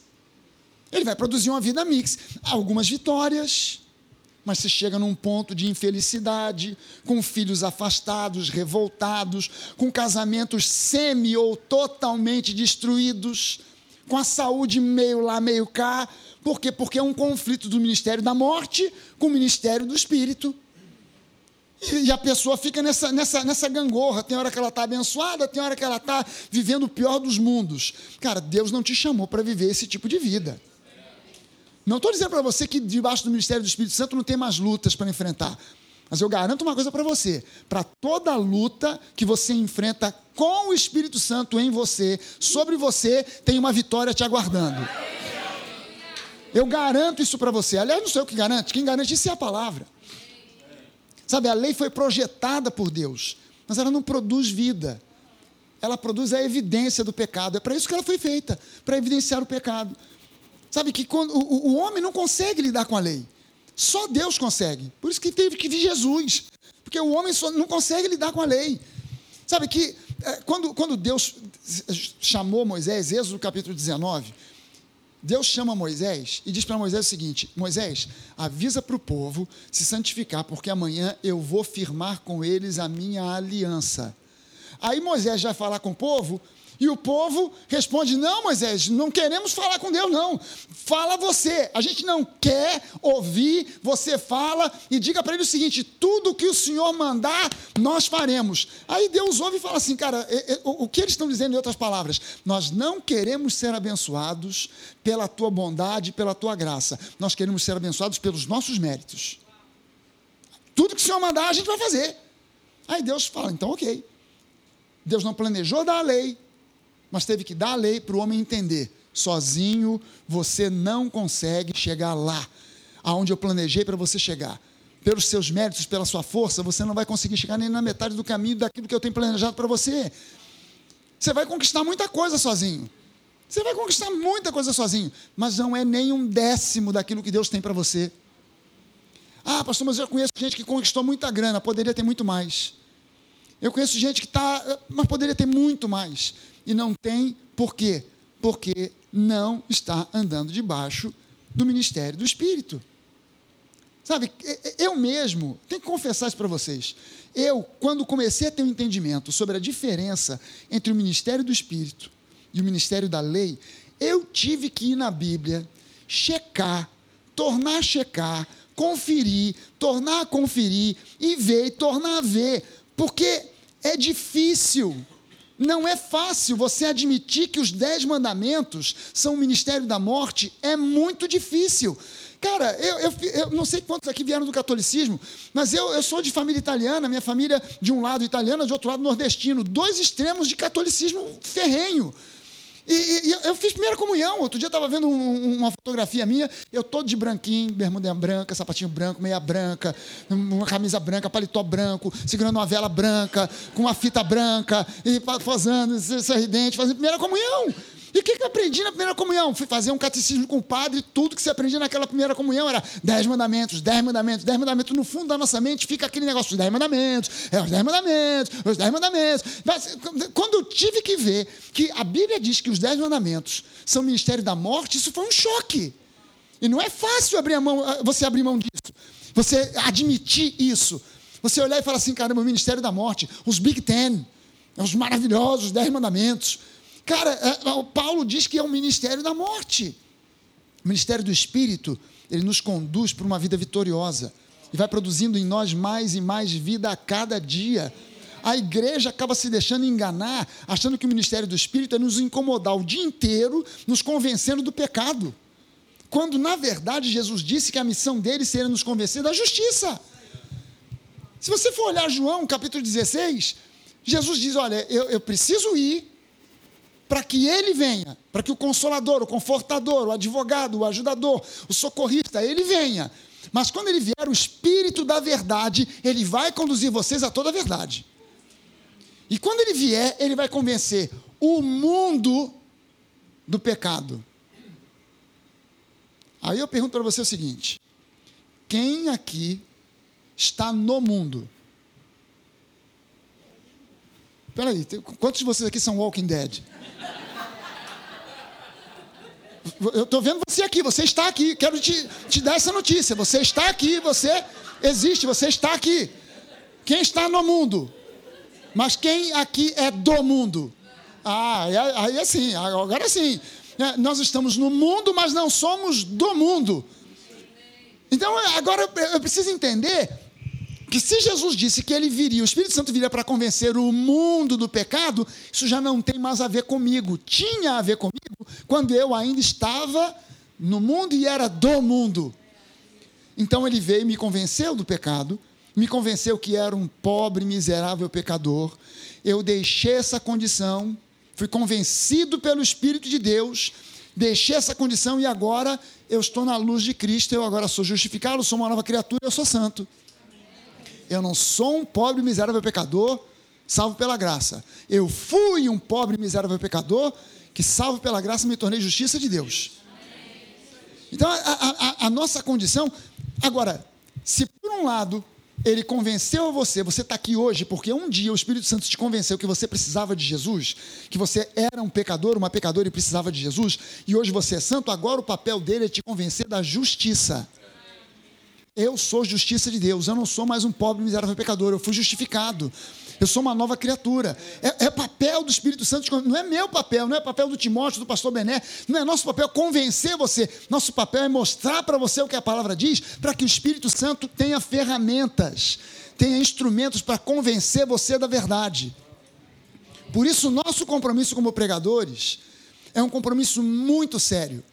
Ele vai produzir uma vida mix. Algumas vitórias, mas se chega num ponto de infelicidade, com filhos afastados, revoltados, com casamentos semi ou totalmente destruídos, com a saúde meio lá, meio cá. Por quê? Porque é um conflito do ministério da morte com o ministério do espírito. E a pessoa fica nessa, nessa, nessa gangorra. Tem hora que ela está abençoada, tem hora que ela está vivendo o pior dos mundos. Cara, Deus não te chamou para viver esse tipo de vida. Não estou dizendo para você que debaixo do ministério do Espírito Santo não tem mais lutas para enfrentar. Mas eu garanto uma coisa para você: para toda luta que você enfrenta com o Espírito Santo em você, sobre você, tem uma vitória te aguardando. Eu garanto isso para você. Aliás, não sou eu que garante, quem garante isso é a palavra. Sabe, a lei foi projetada por Deus, mas ela não produz vida. Ela produz a evidência do pecado. É para isso que ela foi feita para evidenciar o pecado. Sabe que quando, o, o homem não consegue lidar com a lei. Só Deus consegue. Por isso que teve que vir Jesus. Porque o homem só não consegue lidar com a lei. Sabe que é, quando, quando Deus chamou Moisés, Êxodo capítulo 19, Deus chama Moisés e diz para Moisés o seguinte: Moisés, avisa para o povo se santificar, porque amanhã eu vou firmar com eles a minha aliança. Aí Moisés vai falar com o povo E o povo responde: Não, Moisés, não queremos falar com Deus, não. Fala você. A gente não quer ouvir, você fala e diga para ele o seguinte: tudo que o Senhor mandar, nós faremos. Aí Deus ouve e fala assim: Cara, o que eles estão dizendo em outras palavras? Nós não queremos ser abençoados pela tua bondade, pela tua graça. Nós queremos ser abençoados pelos nossos méritos. Tudo que o Senhor mandar, a gente vai fazer. Aí Deus fala: Então, ok. Deus não planejou dar a lei, mas teve que dar a lei para o homem entender. Sozinho você não consegue chegar lá, aonde eu planejei para você chegar. Pelos seus méritos, pela sua força, você não vai conseguir chegar nem na metade do caminho daquilo que eu tenho planejado para você. Você vai conquistar muita coisa sozinho. Você vai conquistar muita coisa sozinho, mas não é nem um décimo daquilo que Deus tem para você. Ah, pastor, mas eu conheço gente que conquistou muita grana, poderia ter muito mais. Eu conheço gente que está, mas poderia ter muito mais. E não tem, por quê? Porque não está andando debaixo do ministério do Espírito. Sabe, eu mesmo, tenho que confessar isso para vocês. Eu, quando comecei a ter um entendimento sobre a diferença entre o ministério do Espírito e o ministério da lei, eu tive que ir na Bíblia, checar, tornar a checar, conferir, tornar a conferir, e ver, e tornar a ver, porque é difícil. Não é fácil você admitir que os dez mandamentos são o ministério da morte, é muito difícil. Cara, eu, eu, eu, não sei quantos aqui vieram do catolicismo, mas eu, eu sou de família italiana, minha família de um lado italiana, de outro lado nordestino, dois extremos de catolicismo ferrenho. E, e, eu fiz primeira comunhão. Outro dia eu estava vendo um, uma fotografia minha, eu todo de branquinho, bermuda branca, sapatinho branco, meia branca, uma camisa branca, paletó branco, segurando uma vela branca, com uma fita branca, e fazendo sorridente, fazendo primeira comunhão. E o que, que eu aprendi na primeira comunhão? Fui fazer um catecismo com o padre, tudo que você aprendia naquela primeira comunhão era dez mandamentos, dez mandamentos, dez mandamentos. No fundo da nossa mente fica aquele negócio, os dez mandamentos, é os dez mandamentos, os dez mandamentos. Mas, quando eu tive que ver que a Bíblia diz que os dez mandamentos são ministério da morte, isso foi um choque. E não é fácil abrir mão, você abrir mão disso, você admitir isso. Você olhar e falar assim, caramba, o ministério da morte, os Big Ten, os maravilhosos dez mandamentos. Cara, é, o Paulo diz que é o ministério da morte. O ministério do Espírito, ele nos conduz para uma vida vitoriosa e vai produzindo em nós mais e mais vida a cada dia. A igreja acaba se deixando enganar, achando que o ministério do Espírito é nos incomodar o dia inteiro, nos convencendo do pecado. Quando, na verdade, Jesus disse que a missão dele seria nos convencer da justiça. Se você for olhar João, capítulo 16, Jesus diz: Olha, eu, eu preciso ir, para que ele venha, para que o consolador, o confortador, o advogado, o ajudador, o socorrista, ele venha. Mas quando ele vier, o Espírito da verdade, ele vai conduzir vocês a toda a verdade. E quando ele vier, ele vai convencer o mundo do pecado. Aí eu pergunto para você o seguinte: quem aqui está no mundo? Espera aí, quantos de vocês aqui são Walking Dead? Eu estou vendo você aqui, você está aqui. Quero te, te dar essa notícia. Você está aqui, você existe, você está aqui. Quem está no mundo? Mas quem aqui é do mundo? Ah, aí é sim, agora sim. É, nós estamos no mundo, mas não somos do mundo. Então, agora eu preciso entender que se Jesus disse que ele viria, o Espírito Santo viria para convencer o mundo do pecado, isso já não tem mais a ver comigo. Tinha a ver comigo quando eu ainda estava no mundo e era do mundo. Então ele veio e me convenceu do pecado, me convenceu que era um pobre, miserável pecador. Eu deixei essa condição, fui convencido pelo Espírito de Deus, deixei essa condição e agora eu estou na luz de Cristo, eu agora sou justificado, sou uma nova criatura, eu sou santo. Eu não sou um pobre miserável pecador, salvo pela graça. Eu fui um pobre miserável pecador, que salvo pela graça me tornei justiça de Deus. Então, a, a, a nossa condição. Agora, se por um lado ele convenceu você, você está aqui hoje porque um dia o Espírito Santo te convenceu que você precisava de Jesus, que você era um pecador, uma pecadora e precisava de Jesus, e hoje você é santo, agora o papel dele é te convencer da justiça. Eu sou justiça de Deus, eu não sou mais um pobre miserável pecador, eu fui justificado. Eu sou uma nova criatura. É, é, papel do Espírito Santo, não é meu papel, não é papel do Timóteo, do pastor Bené, não é nosso papel convencer você. Nosso papel é mostrar para você o que a palavra diz, para que o Espírito Santo tenha ferramentas, tenha instrumentos para convencer você da verdade. Por isso, nosso compromisso como pregadores é um compromisso muito sério.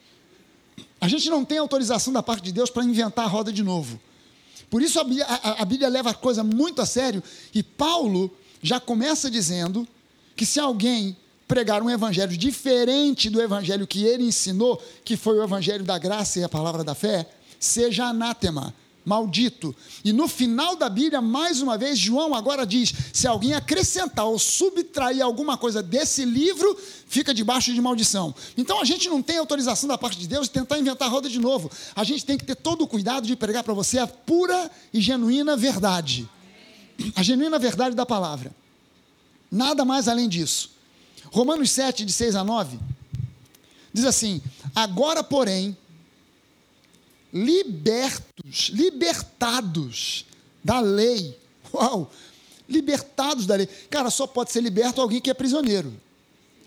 A gente não tem autorização da parte de Deus para inventar a roda de novo. Por isso a Bíblia, a, a Bíblia leva a coisa muito a sério e Paulo já começa dizendo que se alguém pregar um evangelho diferente do evangelho que ele ensinou, que foi o evangelho da graça e a palavra da fé, seja anátema maldito. E no final da Bíblia, mais uma vez, João agora diz: se alguém acrescentar ou subtrair alguma coisa desse livro, fica debaixo de maldição. Então a gente não tem autorização da parte de Deus de tentar inventar a roda de novo. A gente tem que ter todo o cuidado de pregar para você a pura e genuína verdade. A genuína verdade da palavra. Nada mais além disso. Romanos 7, de 6 a 9, diz assim: Agora, porém, libertos, libertados da lei. Uau! Libertados da lei. Cara, só pode ser liberto alguém que é prisioneiro.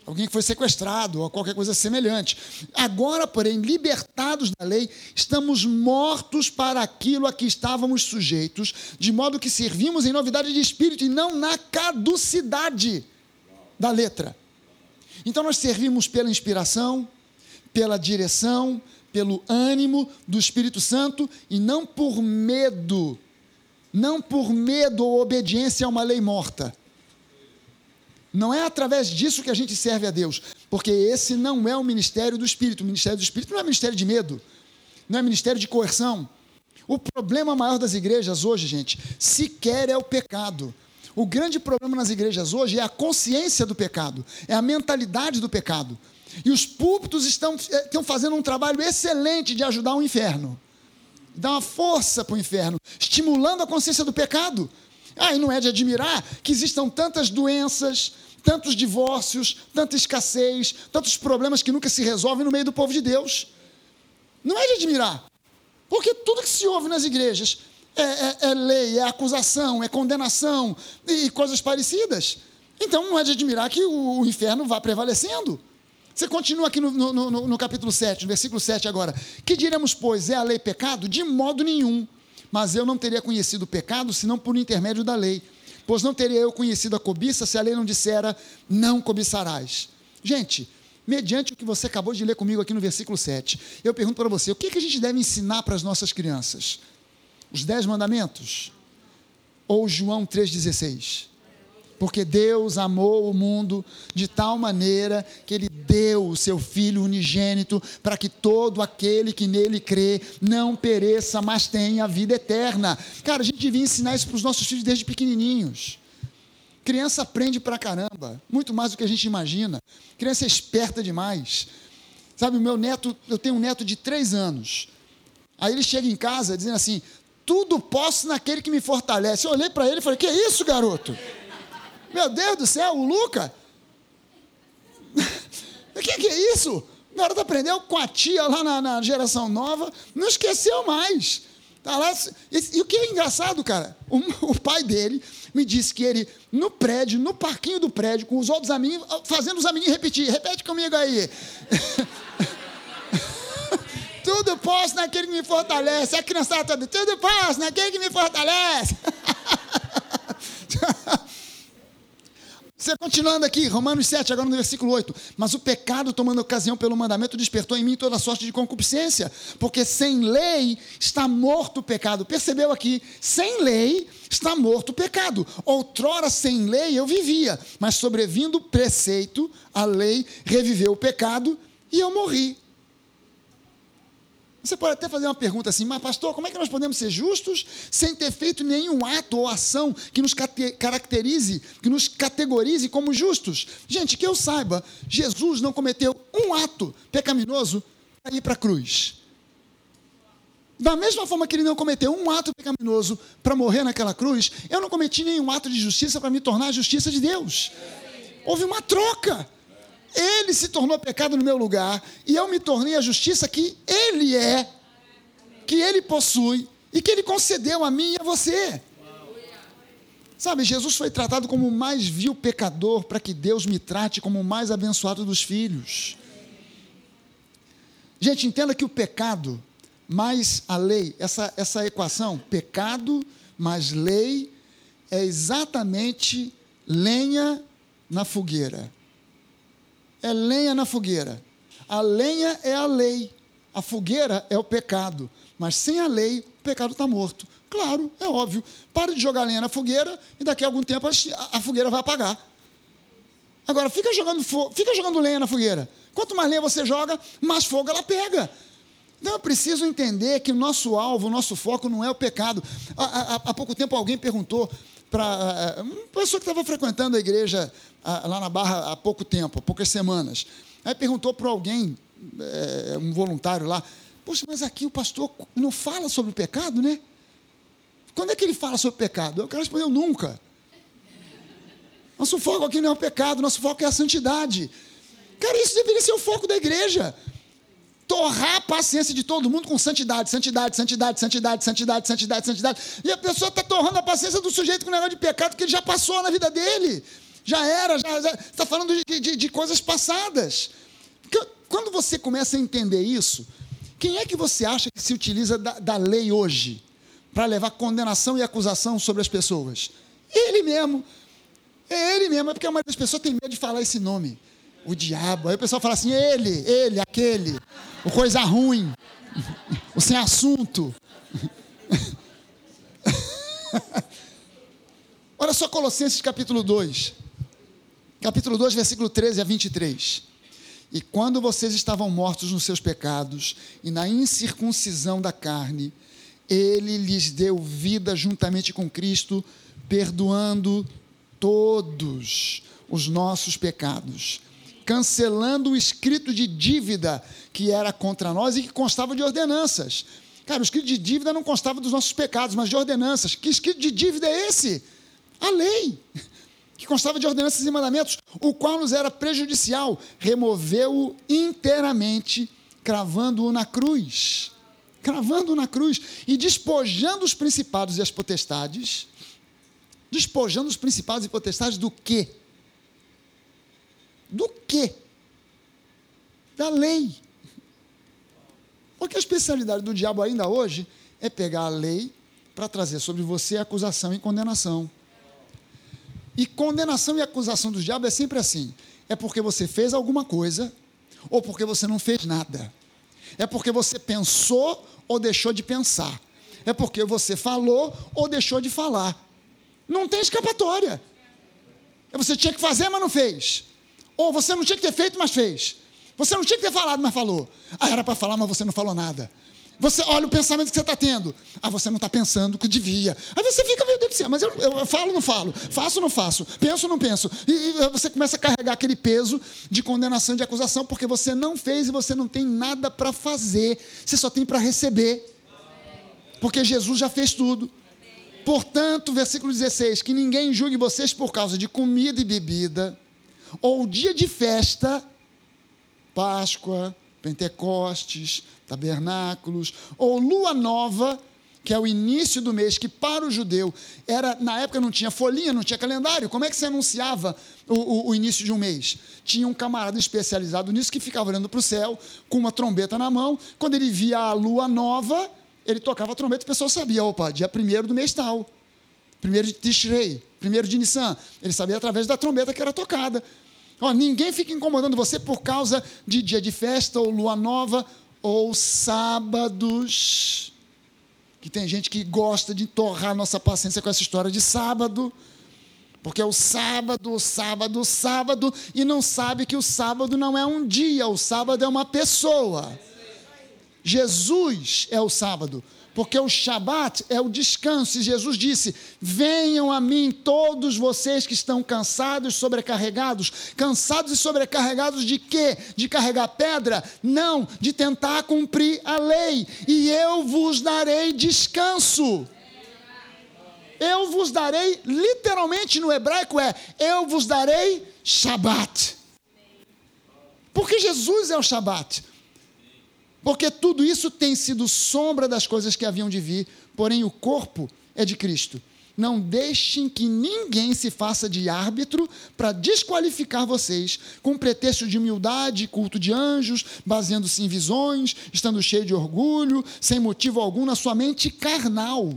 Alguém que foi sequestrado ou qualquer coisa semelhante. Agora, porém, libertados da lei, estamos mortos para aquilo a que estávamos sujeitos, de modo que servimos em novidade de espírito e não na caducidade da letra. Então, nós servimos pela inspiração, pela direção, pelo ânimo do Espírito Santo e não por medo, não por medo ou obediência a uma lei morta. Não é através disso que a gente serve a Deus, porque esse não é o ministério do Espírito. O ministério do Espírito não é ministério de medo, não é ministério de coerção. O problema maior das igrejas hoje, gente, sequer é o pecado. O grande problema nas igrejas hoje é a consciência do pecado, é a mentalidade do pecado. E os púlpitos estão, eh, estão fazendo um trabalho excelente de ajudar o inferno. Dar uma força para o inferno, estimulando a consciência do pecado. Ah, e não é de admirar que existam tantas doenças, tantos divórcios, tanta escassez, tantos problemas que nunca se resolvem no meio do povo de Deus. Não é de admirar. Porque tudo que se ouve nas igrejas é, é, é lei, é acusação, é condenação e coisas parecidas. Então não é de admirar que o inferno vá prevalecendo. Você continua aqui no, no, no, no, capítulo 7, no versículo 7 agora. Que diremos, pois, é a lei pecado? De modo nenhum. Mas eu não teria conhecido o pecado senão por intermédio da lei. Pois não teria eu conhecido a cobiça se a lei não dissera, não cobiçarás. Gente, mediante o que você acabou de ler comigo aqui no versículo 7, eu pergunto para você: o que, que a gente deve ensinar para as nossas crianças? Os dez mandamentos? Ou João 3,16? Porque Deus amou o mundo de tal maneira que Ele deu o seu Filho unigênito para que todo aquele que nele crê não pereça, mas tenha vida eterna. Cara, a gente devia ensinar isso para os nossos filhos desde pequenininhos. Criança aprende pra caramba, muito mais do que a gente imagina. Criança é esperta demais. Sabe, o meu neto, eu tenho um neto de três anos. Aí ele chega em casa dizendo assim: tudo posso naquele que me fortalece. Eu olhei para ele e falei: que isso, garoto? Meu Deus do céu, o Luca. <laughs> O que, que, é isso? O garoto aprendeu com a tia lá na, na geração nova, não esqueceu mais. Tá lá, e, e, o que é engraçado, cara? O, <laughs> o, pai dele me disse que ele, no prédio, no parquinho do prédio, com os outros amiguinhos, fazendo os amiguinhos repetir. Repete comigo aí. <laughs> tudo posso naquele que me fortalece. A criançada toda, tudo posso naquele que me fortalece. Você continuando aqui, Romanos 7, agora no versículo 8. Mas o pecado, tomando ocasião pelo mandamento, despertou em mim toda sorte de concupiscência, porque sem lei está morto o pecado. Percebeu aqui? Sem lei está morto o pecado. Outrora, sem lei, eu vivia, mas sobrevindo o preceito, a lei reviveu o pecado e eu morri. Você pode até fazer uma pergunta assim, mas pastor, como é que nós podemos ser justos sem ter feito nenhum ato ou ação que nos caracterize, que nos categorize como justos? Gente, que eu saiba, Jesus não cometeu um ato pecaminoso para ir para a cruz. Da mesma forma que ele não cometeu um ato pecaminoso para morrer naquela cruz, eu não cometi nenhum ato de justiça para me tornar a justiça de Deus. Houve uma troca. Ele se tornou pecado no meu lugar e eu me tornei a justiça que Ele é, que Ele possui e que Ele concedeu a mim e a você. Sabe, Jesus foi tratado como o mais vil pecador para que Deus me trate como o mais abençoado dos filhos. Gente, entenda que o pecado mais a lei, essa, essa equação, pecado mais lei, é exatamente lenha na fogueira. É lenha na fogueira. A lenha é a lei, a fogueira é o pecado. Mas sem a lei, o pecado está morto. Claro, é óbvio. Para de jogar lenha na fogueira e daqui a algum tempo a, fogueira vai apagar. Agora, fica jogando, fica jogando lenha na fogueira. Quanto mais lenha você joga, mais fogo ela pega. Então eu preciso entender que o nosso alvo, o nosso foco não é o pecado. Há, há, há pouco tempo alguém perguntou para uma pessoa que estava frequentando a igreja lá na Barra há pouco tempo, há poucas semanas. Aí perguntou para alguém, é, um voluntário lá, Poxa, mas aqui o pastor não fala sobre o pecado, né? Quando é que ele fala sobre o pecado? Eu quero responder nunca. Nosso foco aqui não é o pecado, nosso foco é a santidade. Cara, isso deveria ser o foco da igreja. Torrar a paciência de todo mundo com santidade, santidade, santidade, santidade, santidade, santidade, santidade. E a pessoa está torrando a paciência do sujeito com o negócio de pecado que ele já passou na vida dele. Já era, já está falando de, de, de coisas passadas. Quando você começa a entender isso, quem é que você acha que se utiliza da, da lei hoje? para levar condenação e acusação sobre as pessoas? Ele mesmo. É ele mesmo, é porque a maioria das pessoas tem medo de falar esse nome. O diabo. Aí o pessoal fala assim: ele, ele, aquele, o coisa ruim, o sem assunto. Olha só Colossenses capítulo 2. Capítulo 2, versículo 13 a 23. E quando vocês estavam mortos nos seus pecados e na incircuncisão da carne, ele lhes deu vida juntamente com Cristo, perdoando todos os nossos pecados, cancelando o escrito de dívida que era contra nós e que constava de ordenanças. Cara, o escrito de dívida não constava dos nossos pecados, mas de ordenanças. Que escrito de dívida é esse? A lei, <laughs> que constava de ordenanças e mandamentos, o qual nos era prejudicial, removeu-o inteiramente, cravando-o na cruz cravando na cruz e despojando os principados e as potestades. Despojando os principados e potestades do quê? Do quê? Da lei. Porque a especialidade do diabo ainda hoje é pegar a lei para trazer sobre você acusação e condenação. E condenação e acusação do diabo é sempre assim: é porque você fez alguma coisa ou porque você não fez nada. É porque você pensou ou deixou de pensar. É porque você falou ou deixou de falar. Não tem escapatória. Você tinha que fazer, mas não fez. Ou você não tinha que ter feito, mas fez. Você não tinha que ter falado, mas falou. Ah, era para falar, mas você não falou nada. Você olha o pensamento que você está tendo. Ah, você não está pensando que devia. Aí você fica, meu Deus do céu, mas eu, eu falo ou não falo? Faço ou não faço? Penso ou não penso? E, e você começa a carregar aquele peso de condenação, de acusação, porque você não fez e você não tem nada para fazer. Você só tem para receber. Porque Jesus já fez tudo. Portanto, versículo 16: que ninguém julgue vocês por causa de comida e bebida, ou dia de festa, Páscoa, Pentecostes, tabernáculos, ou lua nova, que é o início do mês, que para o judeu era, na época não tinha folhinha, não tinha calendário. Como é que se anunciava o, o, o início de um mês? Tinha um camarada especializado nisso que ficava olhando para o céu com uma trombeta na mão. Quando ele via a lua nova, ele tocava a trombeta e o pessoal sabia, opa, dia primeiro do mês tal. Primeiro de Tishrei, primeiro de Nissan. Ele sabia através da trombeta que era tocada. Ó, ninguém fica incomodando você por causa de dia de festa ou lua nova ou sábados. Que tem gente que gosta de torrar nossa paciência com essa história de sábado. Porque é o sábado, o sábado, o sábado, e não sabe que o sábado não é um dia, o sábado é uma pessoa. Jesus é o sábado porque o Shabat é o descanso. E Jesus disse: Venham a mim todos vocês que estão cansados, sobrecarregados. Cansados e sobrecarregados de quê? De carregar pedra? Não, de tentar cumprir a lei. E eu vos darei descanso. Eu vos darei, literalmente no hebraico é: Eu vos darei Shabat. Porque Jesus é o Shabat. Porque tudo isso tem sido sombra das coisas que haviam de vir, porém o corpo é de Cristo. Não deixem que ninguém se faça de árbitro para desqualificar vocês, com pretexto de humildade, culto de anjos, baseando-se em visões, estando cheio de orgulho, sem motivo algum na sua mente carnal.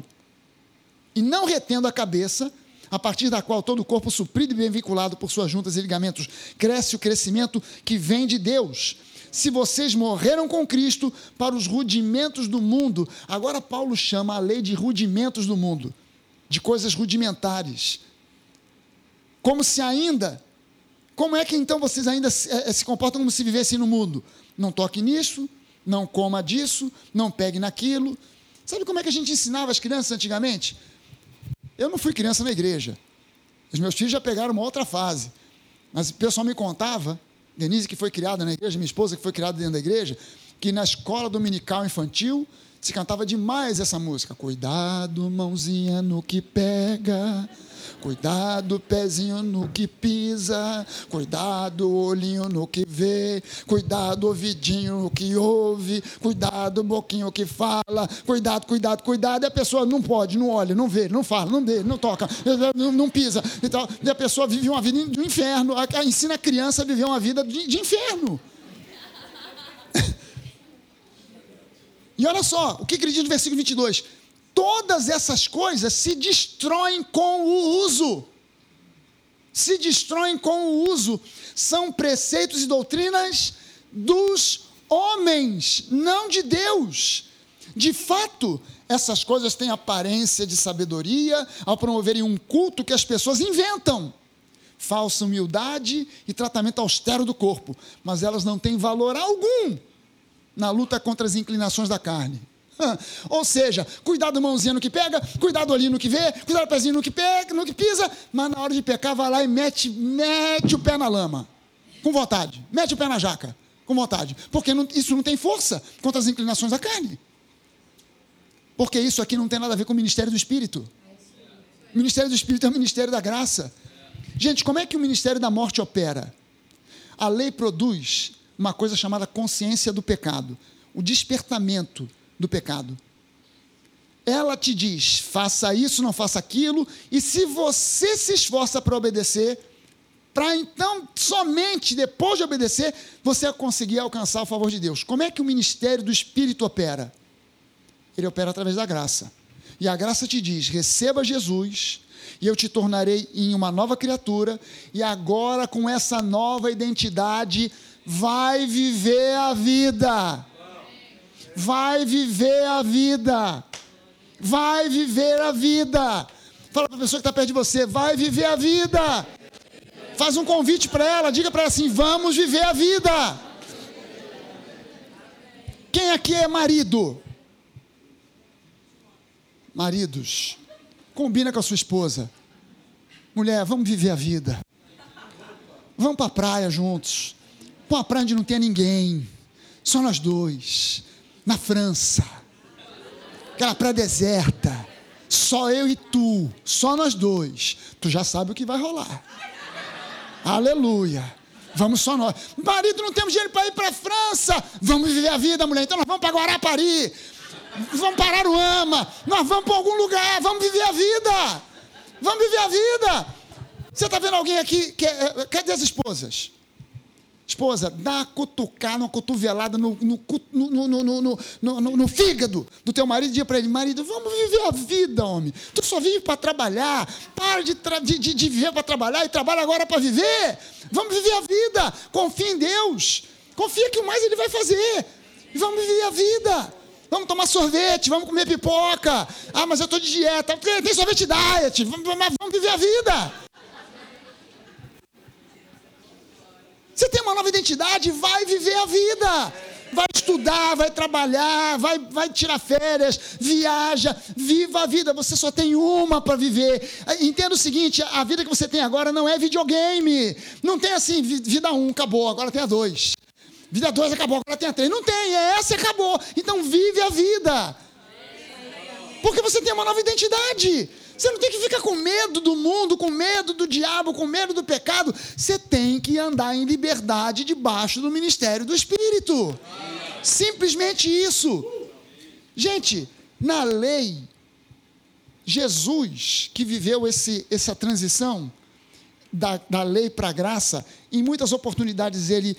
E não retendo a cabeça, a partir da qual todo o corpo suprido e bem vinculado por suas juntas e ligamentos cresce o crescimento que vem de Deus. Se vocês morreram com Cristo para os rudimentos do mundo, agora Paulo chama a lei de rudimentos do mundo de coisas rudimentares. Como se ainda. Como é que então vocês ainda se, é, se comportam como se vivessem no mundo? Não toque nisso, não coma disso, não pegue naquilo. Sabe como é que a gente ensinava as crianças antigamente? Eu não fui criança na igreja. Os meus filhos já pegaram uma outra fase. Mas o pessoal me contava, Denise, que foi criada na igreja, minha esposa, que foi criada dentro da igreja, que na escola dominical infantil se cantava demais essa música. Cuidado, mãozinha no que pega. Cuidado, pezinho no que pisa. Cuidado, olhinho no que vê. Cuidado, ouvidinho no que ouve. Cuidado, boquinho que fala. Cuidado, cuidado, cuidado. E a pessoa não pode, não olha, não vê, não fala, não vê, não toca, não, pisa. E, tal. e a pessoa vive uma vida do inferno. Ensina a criança a viver uma vida de, de inferno. <laughs> E olha só, o que ele diz no versículo 22? Todas essas coisas se destroem com o uso. Se destroem com o uso. São preceitos e doutrinas dos homens, não de Deus. De fato, essas coisas têm aparência de sabedoria ao promoverem um culto que as pessoas inventam. Falsa humildade e tratamento austero do corpo, mas elas não têm valor algum na luta contra as inclinações da carne. <laughs> Ou seja, cuidado mãozinha no que pega, cuidado olhinho no que vê, cuidado pezinho no que pega, no que pisa, mas na hora de pecar vai lá e mete, mete o pé na lama, com vontade, mete o pé na jaca, com vontade, porque não, isso não tem força contra as inclinações da carne. Porque isso aqui não tem nada a ver com o ministério do Espírito. O ministério do Espírito é o ministério da graça. Gente, como é que o ministério da morte opera? A lei produz uma coisa chamada consciência do pecado, o despertamento do pecado. Ela te diz: faça isso, não faça aquilo, e se você se esforça para obedecer, para então, somente depois de obedecer, você conseguir alcançar o favor de Deus. Como é que o ministério do Espírito opera? Ele opera através da graça. E a graça te diz: receba Jesus, e eu te tornarei em uma nova criatura, e agora com essa nova identidade, vai viver a vida. Vai viver a vida. Vai viver a vida. Fala para a pessoa que está perto de você, vai viver a vida. Faz um convite para ela, diga para ela assim: vamos viver a vida. Quem aqui é marido? Maridos, combina com a sua esposa. Mulher, vamos viver a vida. Vamos para a praia juntos. Para uma praia onde não tem ninguém. Só nós dois. Na França. Aquela praia deserta. Só eu e tu. Só nós dois. Tu já sabe o que vai rolar. Aleluia. Vamos só nós. Marido, não temos dinheiro para ir para a França. Vamos viver a vida, mulher. Então nós vamos para Guarapari. Vamos parar o ama. Nós vamos para algum lugar. Vamos viver a vida. Vamos viver a vida. Você está vendo alguém aqui? Que, é, cadê as esposas? Esposa, dá uma cutucada, uma cotovelada no, no, no, no, fígado do teu marido e diga para ele: marido, vamos viver a vida, homem. Tu só vive para trabalhar. Para de, de, de, de viver para trabalhar e trabalha agora para viver. Vamos viver a vida. Confia em Deus. Confia que o mais Ele vai fazer. E vamos viver a vida. Vamos tomar sorvete, vamos comer pipoca. Ah, mas eu estou de dieta. Tem sorvete diet. Vamos, vamos viver a vida. Você tem uma nova identidade, vai viver a vida. Vai estudar, vai trabalhar, vai, vai tirar férias, viaja, viva a vida. Você só tem uma para viver. Entenda o seguinte: a vida que você tem agora não é videogame. Não tem assim, vida um, acabou, agora tem a dois. Vida dois acabou, agora tem a três. Não tem, é essa acabou. Então vive a vida. Porque você tem uma nova identidade. Você não tem que ficar com medo do mundo, com medo do diabo, com medo do pecado. Você tem que andar em liberdade debaixo do ministério do Espírito. Simplesmente isso. Gente, na lei, Jesus, que viveu esse, essa transição da, da lei para a graça, em muitas oportunidades ele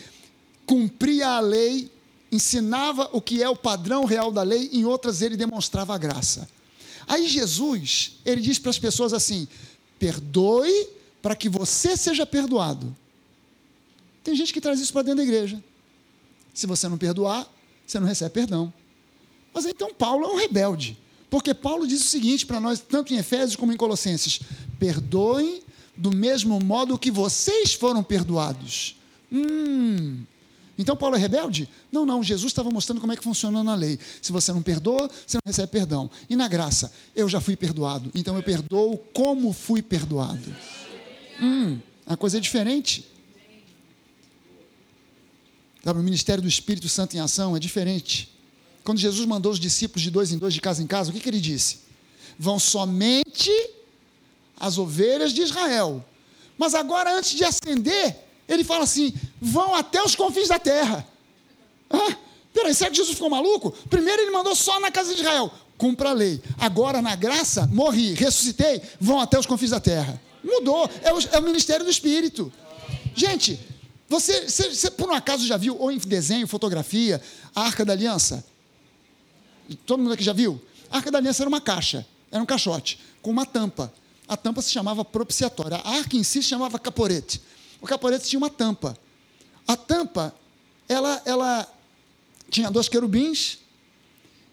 cumpria a lei, ensinava o que é o padrão real da lei, em outras ele demonstrava a graça. Aí Jesus, ele diz para as pessoas assim: perdoe para que você seja perdoado. Tem gente que traz isso para dentro da igreja. Se você não perdoar, você não recebe perdão. Mas então Paulo é um rebelde. Porque Paulo diz o seguinte para nós, tanto em Efésios como em Colossenses: perdoem do mesmo modo que vocês foram perdoados. Hum. Então Paulo é rebelde? Não, não. Jesus estava mostrando como é que funciona na lei. Se você não perdoa, você não recebe perdão. E na graça, eu já fui perdoado. Então eu perdoo como fui perdoado. Hum, a coisa é diferente. Sabe, o ministério do Espírito Santo em ação é diferente. Quando Jesus mandou os discípulos de dois em dois, de casa em casa, o que, que ele disse? Vão somente as ovelhas de Israel. Mas agora, antes de ascender, ele fala assim: vão até os confins da terra. Ah, peraí, será que Jesus ficou maluco? Primeiro ele mandou só na casa de Israel, cumpra a lei. Agora, na graça, morri, ressuscitei, vão até os confins da terra. Mudou, é o, é o ministério do Espírito. Gente, você, você, você, por um acaso já viu, ou em desenho, fotografia, a Arca da Aliança? Todo mundo aqui já viu? A Arca da Aliança era uma caixa, era um caixote, com uma tampa a tampa se chamava propiciatória. A arca em si se chamava caporete. O caporete tinha uma tampa. A tampa, ela, ela tinha dois querubins.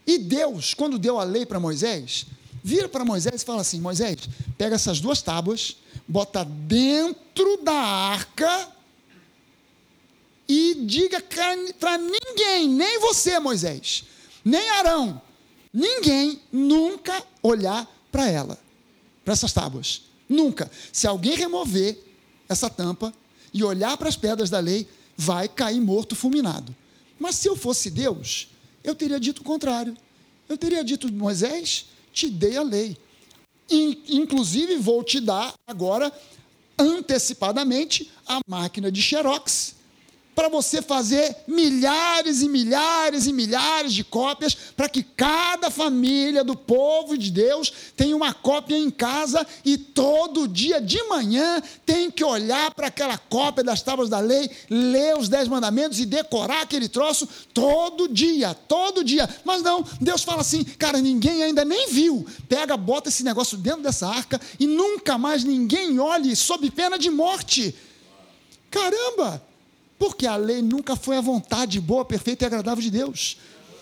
E Deus, quando deu a lei para Moisés, vira para Moisés e fala assim: Moisés, pega essas duas tábuas, bota dentro da arca e diga para ninguém, nem você, Moisés, nem Arão, ninguém nunca olhar para ela para essas tábuas. Nunca. Se alguém remover essa tampa e olhar para as pedras da lei, vai cair morto fulminado. Mas se eu fosse Deus, eu teria dito o contrário. Eu teria dito, Moisés, te dei a lei. Inclusive, vou te dar agora, antecipadamente, a máquina de Xerox para você fazer milhares e milhares e milhares de cópias, para que cada família do povo de Deus tenha uma cópia em casa e todo dia de manhã tem que olhar para aquela cópia das tábuas da lei, ler os dez mandamentos e decorar aquele troço todo dia, todo dia. Mas não, Deus fala assim, cara, ninguém ainda nem viu. Pega, bota esse negócio dentro dessa arca e nunca mais ninguém olhe sob pena de morte. Caramba! Porque a lei nunca foi a vontade boa, perfeita e agradável de Deus.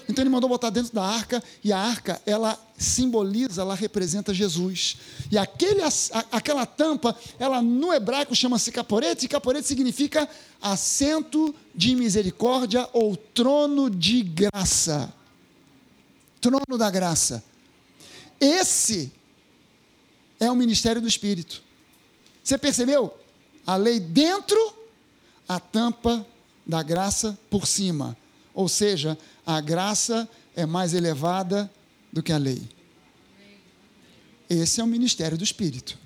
Então ele mandou botar dentro da arca, e a arca, ela simboliza, ela representa Jesus. E aquele, aquela tampa, ela no hebraico chama-se caporete, e caporete significa assento de misericórdia ou trono de graça. Trono da graça. Esse é o ministério do Espírito. Você percebeu? A lei dentro a tampa da graça por cima. Ou seja, a graça é mais elevada do que a lei. Esse é o ministério do Espírito.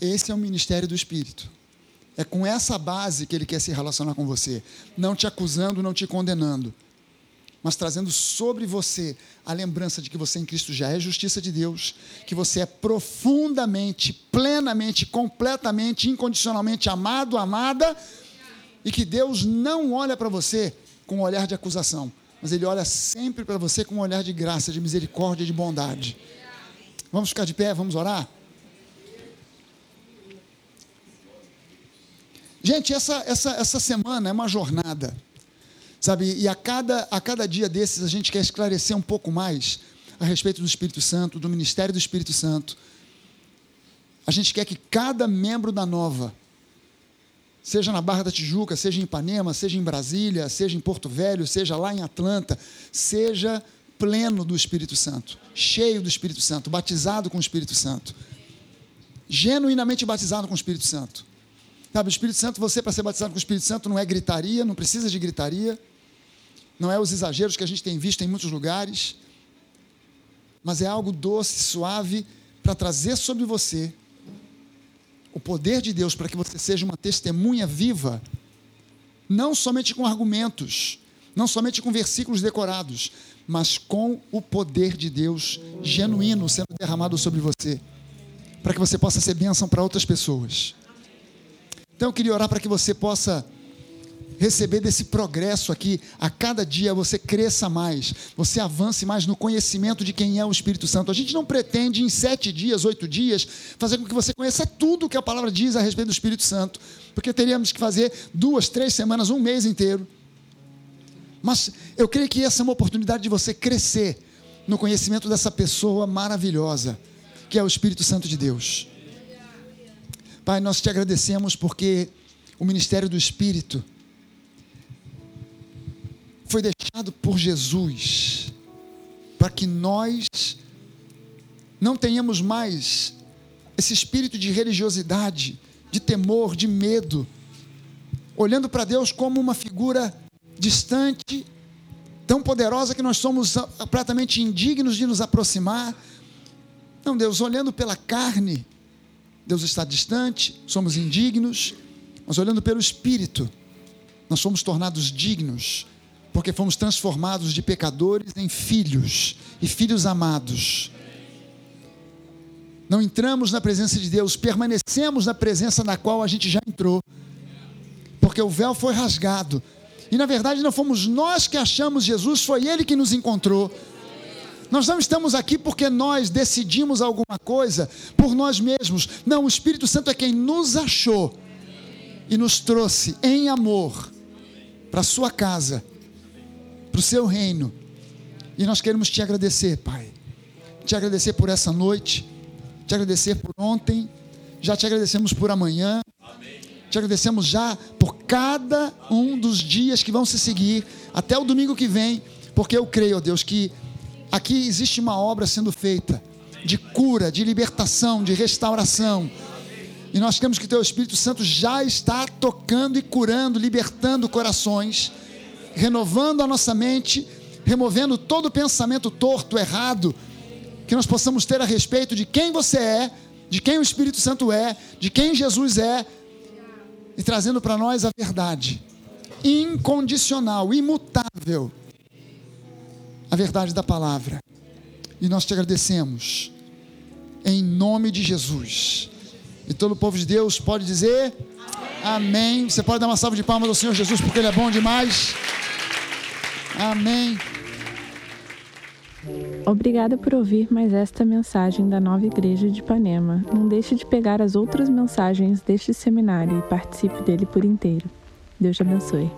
Esse é o ministério do Espírito. É com essa base que ele quer se relacionar com você, não te acusando, não te condenando, mas trazendo sobre você a lembrança de que você em Cristo já é justiça de Deus, que você é profundamente, plenamente, completamente, incondicionalmente amado, amada, e que Deus não olha para você com um olhar de acusação, mas Ele olha sempre para você com um olhar de graça, de misericórdia, de bondade. Vamos ficar de pé, vamos orar? Gente, essa, essa, essa semana é uma jornada. Sabe, e a cada, a cada dia desses a gente quer esclarecer um pouco mais a respeito do Espírito Santo, do ministério do Espírito Santo. A gente quer que cada membro da nova, seja na Barra da Tijuca, seja em Ipanema, seja em Brasília, seja em Porto Velho, seja lá em Atlanta, seja pleno do Espírito Santo, cheio do Espírito Santo, batizado com o Espírito Santo, genuinamente batizado com o Espírito Santo. Sabe, o Espírito Santo, você para ser batizado com o Espírito Santo não é gritaria, não precisa de gritaria não é os exageros que a gente tem visto em muitos lugares, mas é algo doce, suave, para trazer sobre você o poder de Deus para que você seja uma testemunha viva, não somente com argumentos, não somente com versículos decorados, mas com o poder de Deus genuíno sendo derramado sobre você, para que você possa ser bênção para outras pessoas. Então eu queria orar para que você possa receber desse progresso aqui, a cada dia você cresça mais, você avance mais no conhecimento de quem é o Espírito Santo. A gente não pretende em sete dias, oito dias, fazer com que você conheça tudo que a palavra diz a respeito do Espírito Santo, porque teríamos que fazer duas, três semanas, um mês inteiro. Mas eu creio que essa é uma oportunidade de você crescer no conhecimento dessa pessoa maravilhosa, que é o Espírito Santo de Deus. Pai, nós te agradecemos porque o ministério do Espírito foi deixado por Jesus para que nós não tenhamos mais esse espírito de religiosidade, de temor, de medo, olhando para Deus como uma figura distante, tão poderosa que nós somos completamente indignos de nos aproximar. Não, Deus, olhando pela carne, Deus está distante, somos indignos, mas olhando pelo Espírito, nós somos tornados dignos, porque fomos transformados de pecadores em filhos e filhos amados. Não entramos na presença de Deus, permanecemos na presença na qual a gente já entrou, porque o véu foi rasgado. E na verdade não fomos nós que achamos Jesus, foi Ele que nos encontrou. Nós não estamos aqui porque nós decidimos alguma coisa por nós mesmos. Não, o Espírito Santo é quem nos achou e nos trouxe em amor para sua casa, para o seu reino. E nós queremos te agradecer, Pai. Te agradecer por essa noite, te agradecer por ontem, já te agradecemos por amanhã. Te agradecemos já por cada um dos dias que vão se seguir, até o domingo que vem, porque eu creio, ó Deus, que Aqui existe uma obra sendo feita de cura, de libertação, de restauração. E nós temos que o Teu Espírito Santo já está tocando e curando, libertando corações, renovando a nossa mente, removendo todo pensamento torto, errado, que nós possamos ter a respeito de quem você é, de quem o Espírito Santo é, de quem Jesus é, e trazendo para nós a verdade incondicional, imutável a verdade da palavra. E nós te agradecemos, em nome de Jesus. E todo o povo de Deus pode dizer Amém. Amém. Você pode dar uma salva de palmas ao Senhor Jesus, porque Ele é bom demais. Amém. Obrigada por ouvir mais esta mensagem da Nova Igreja de Ipanema. Não deixe de pegar as outras mensagens deste seminário e participe dele por inteiro. Deus te abençoe.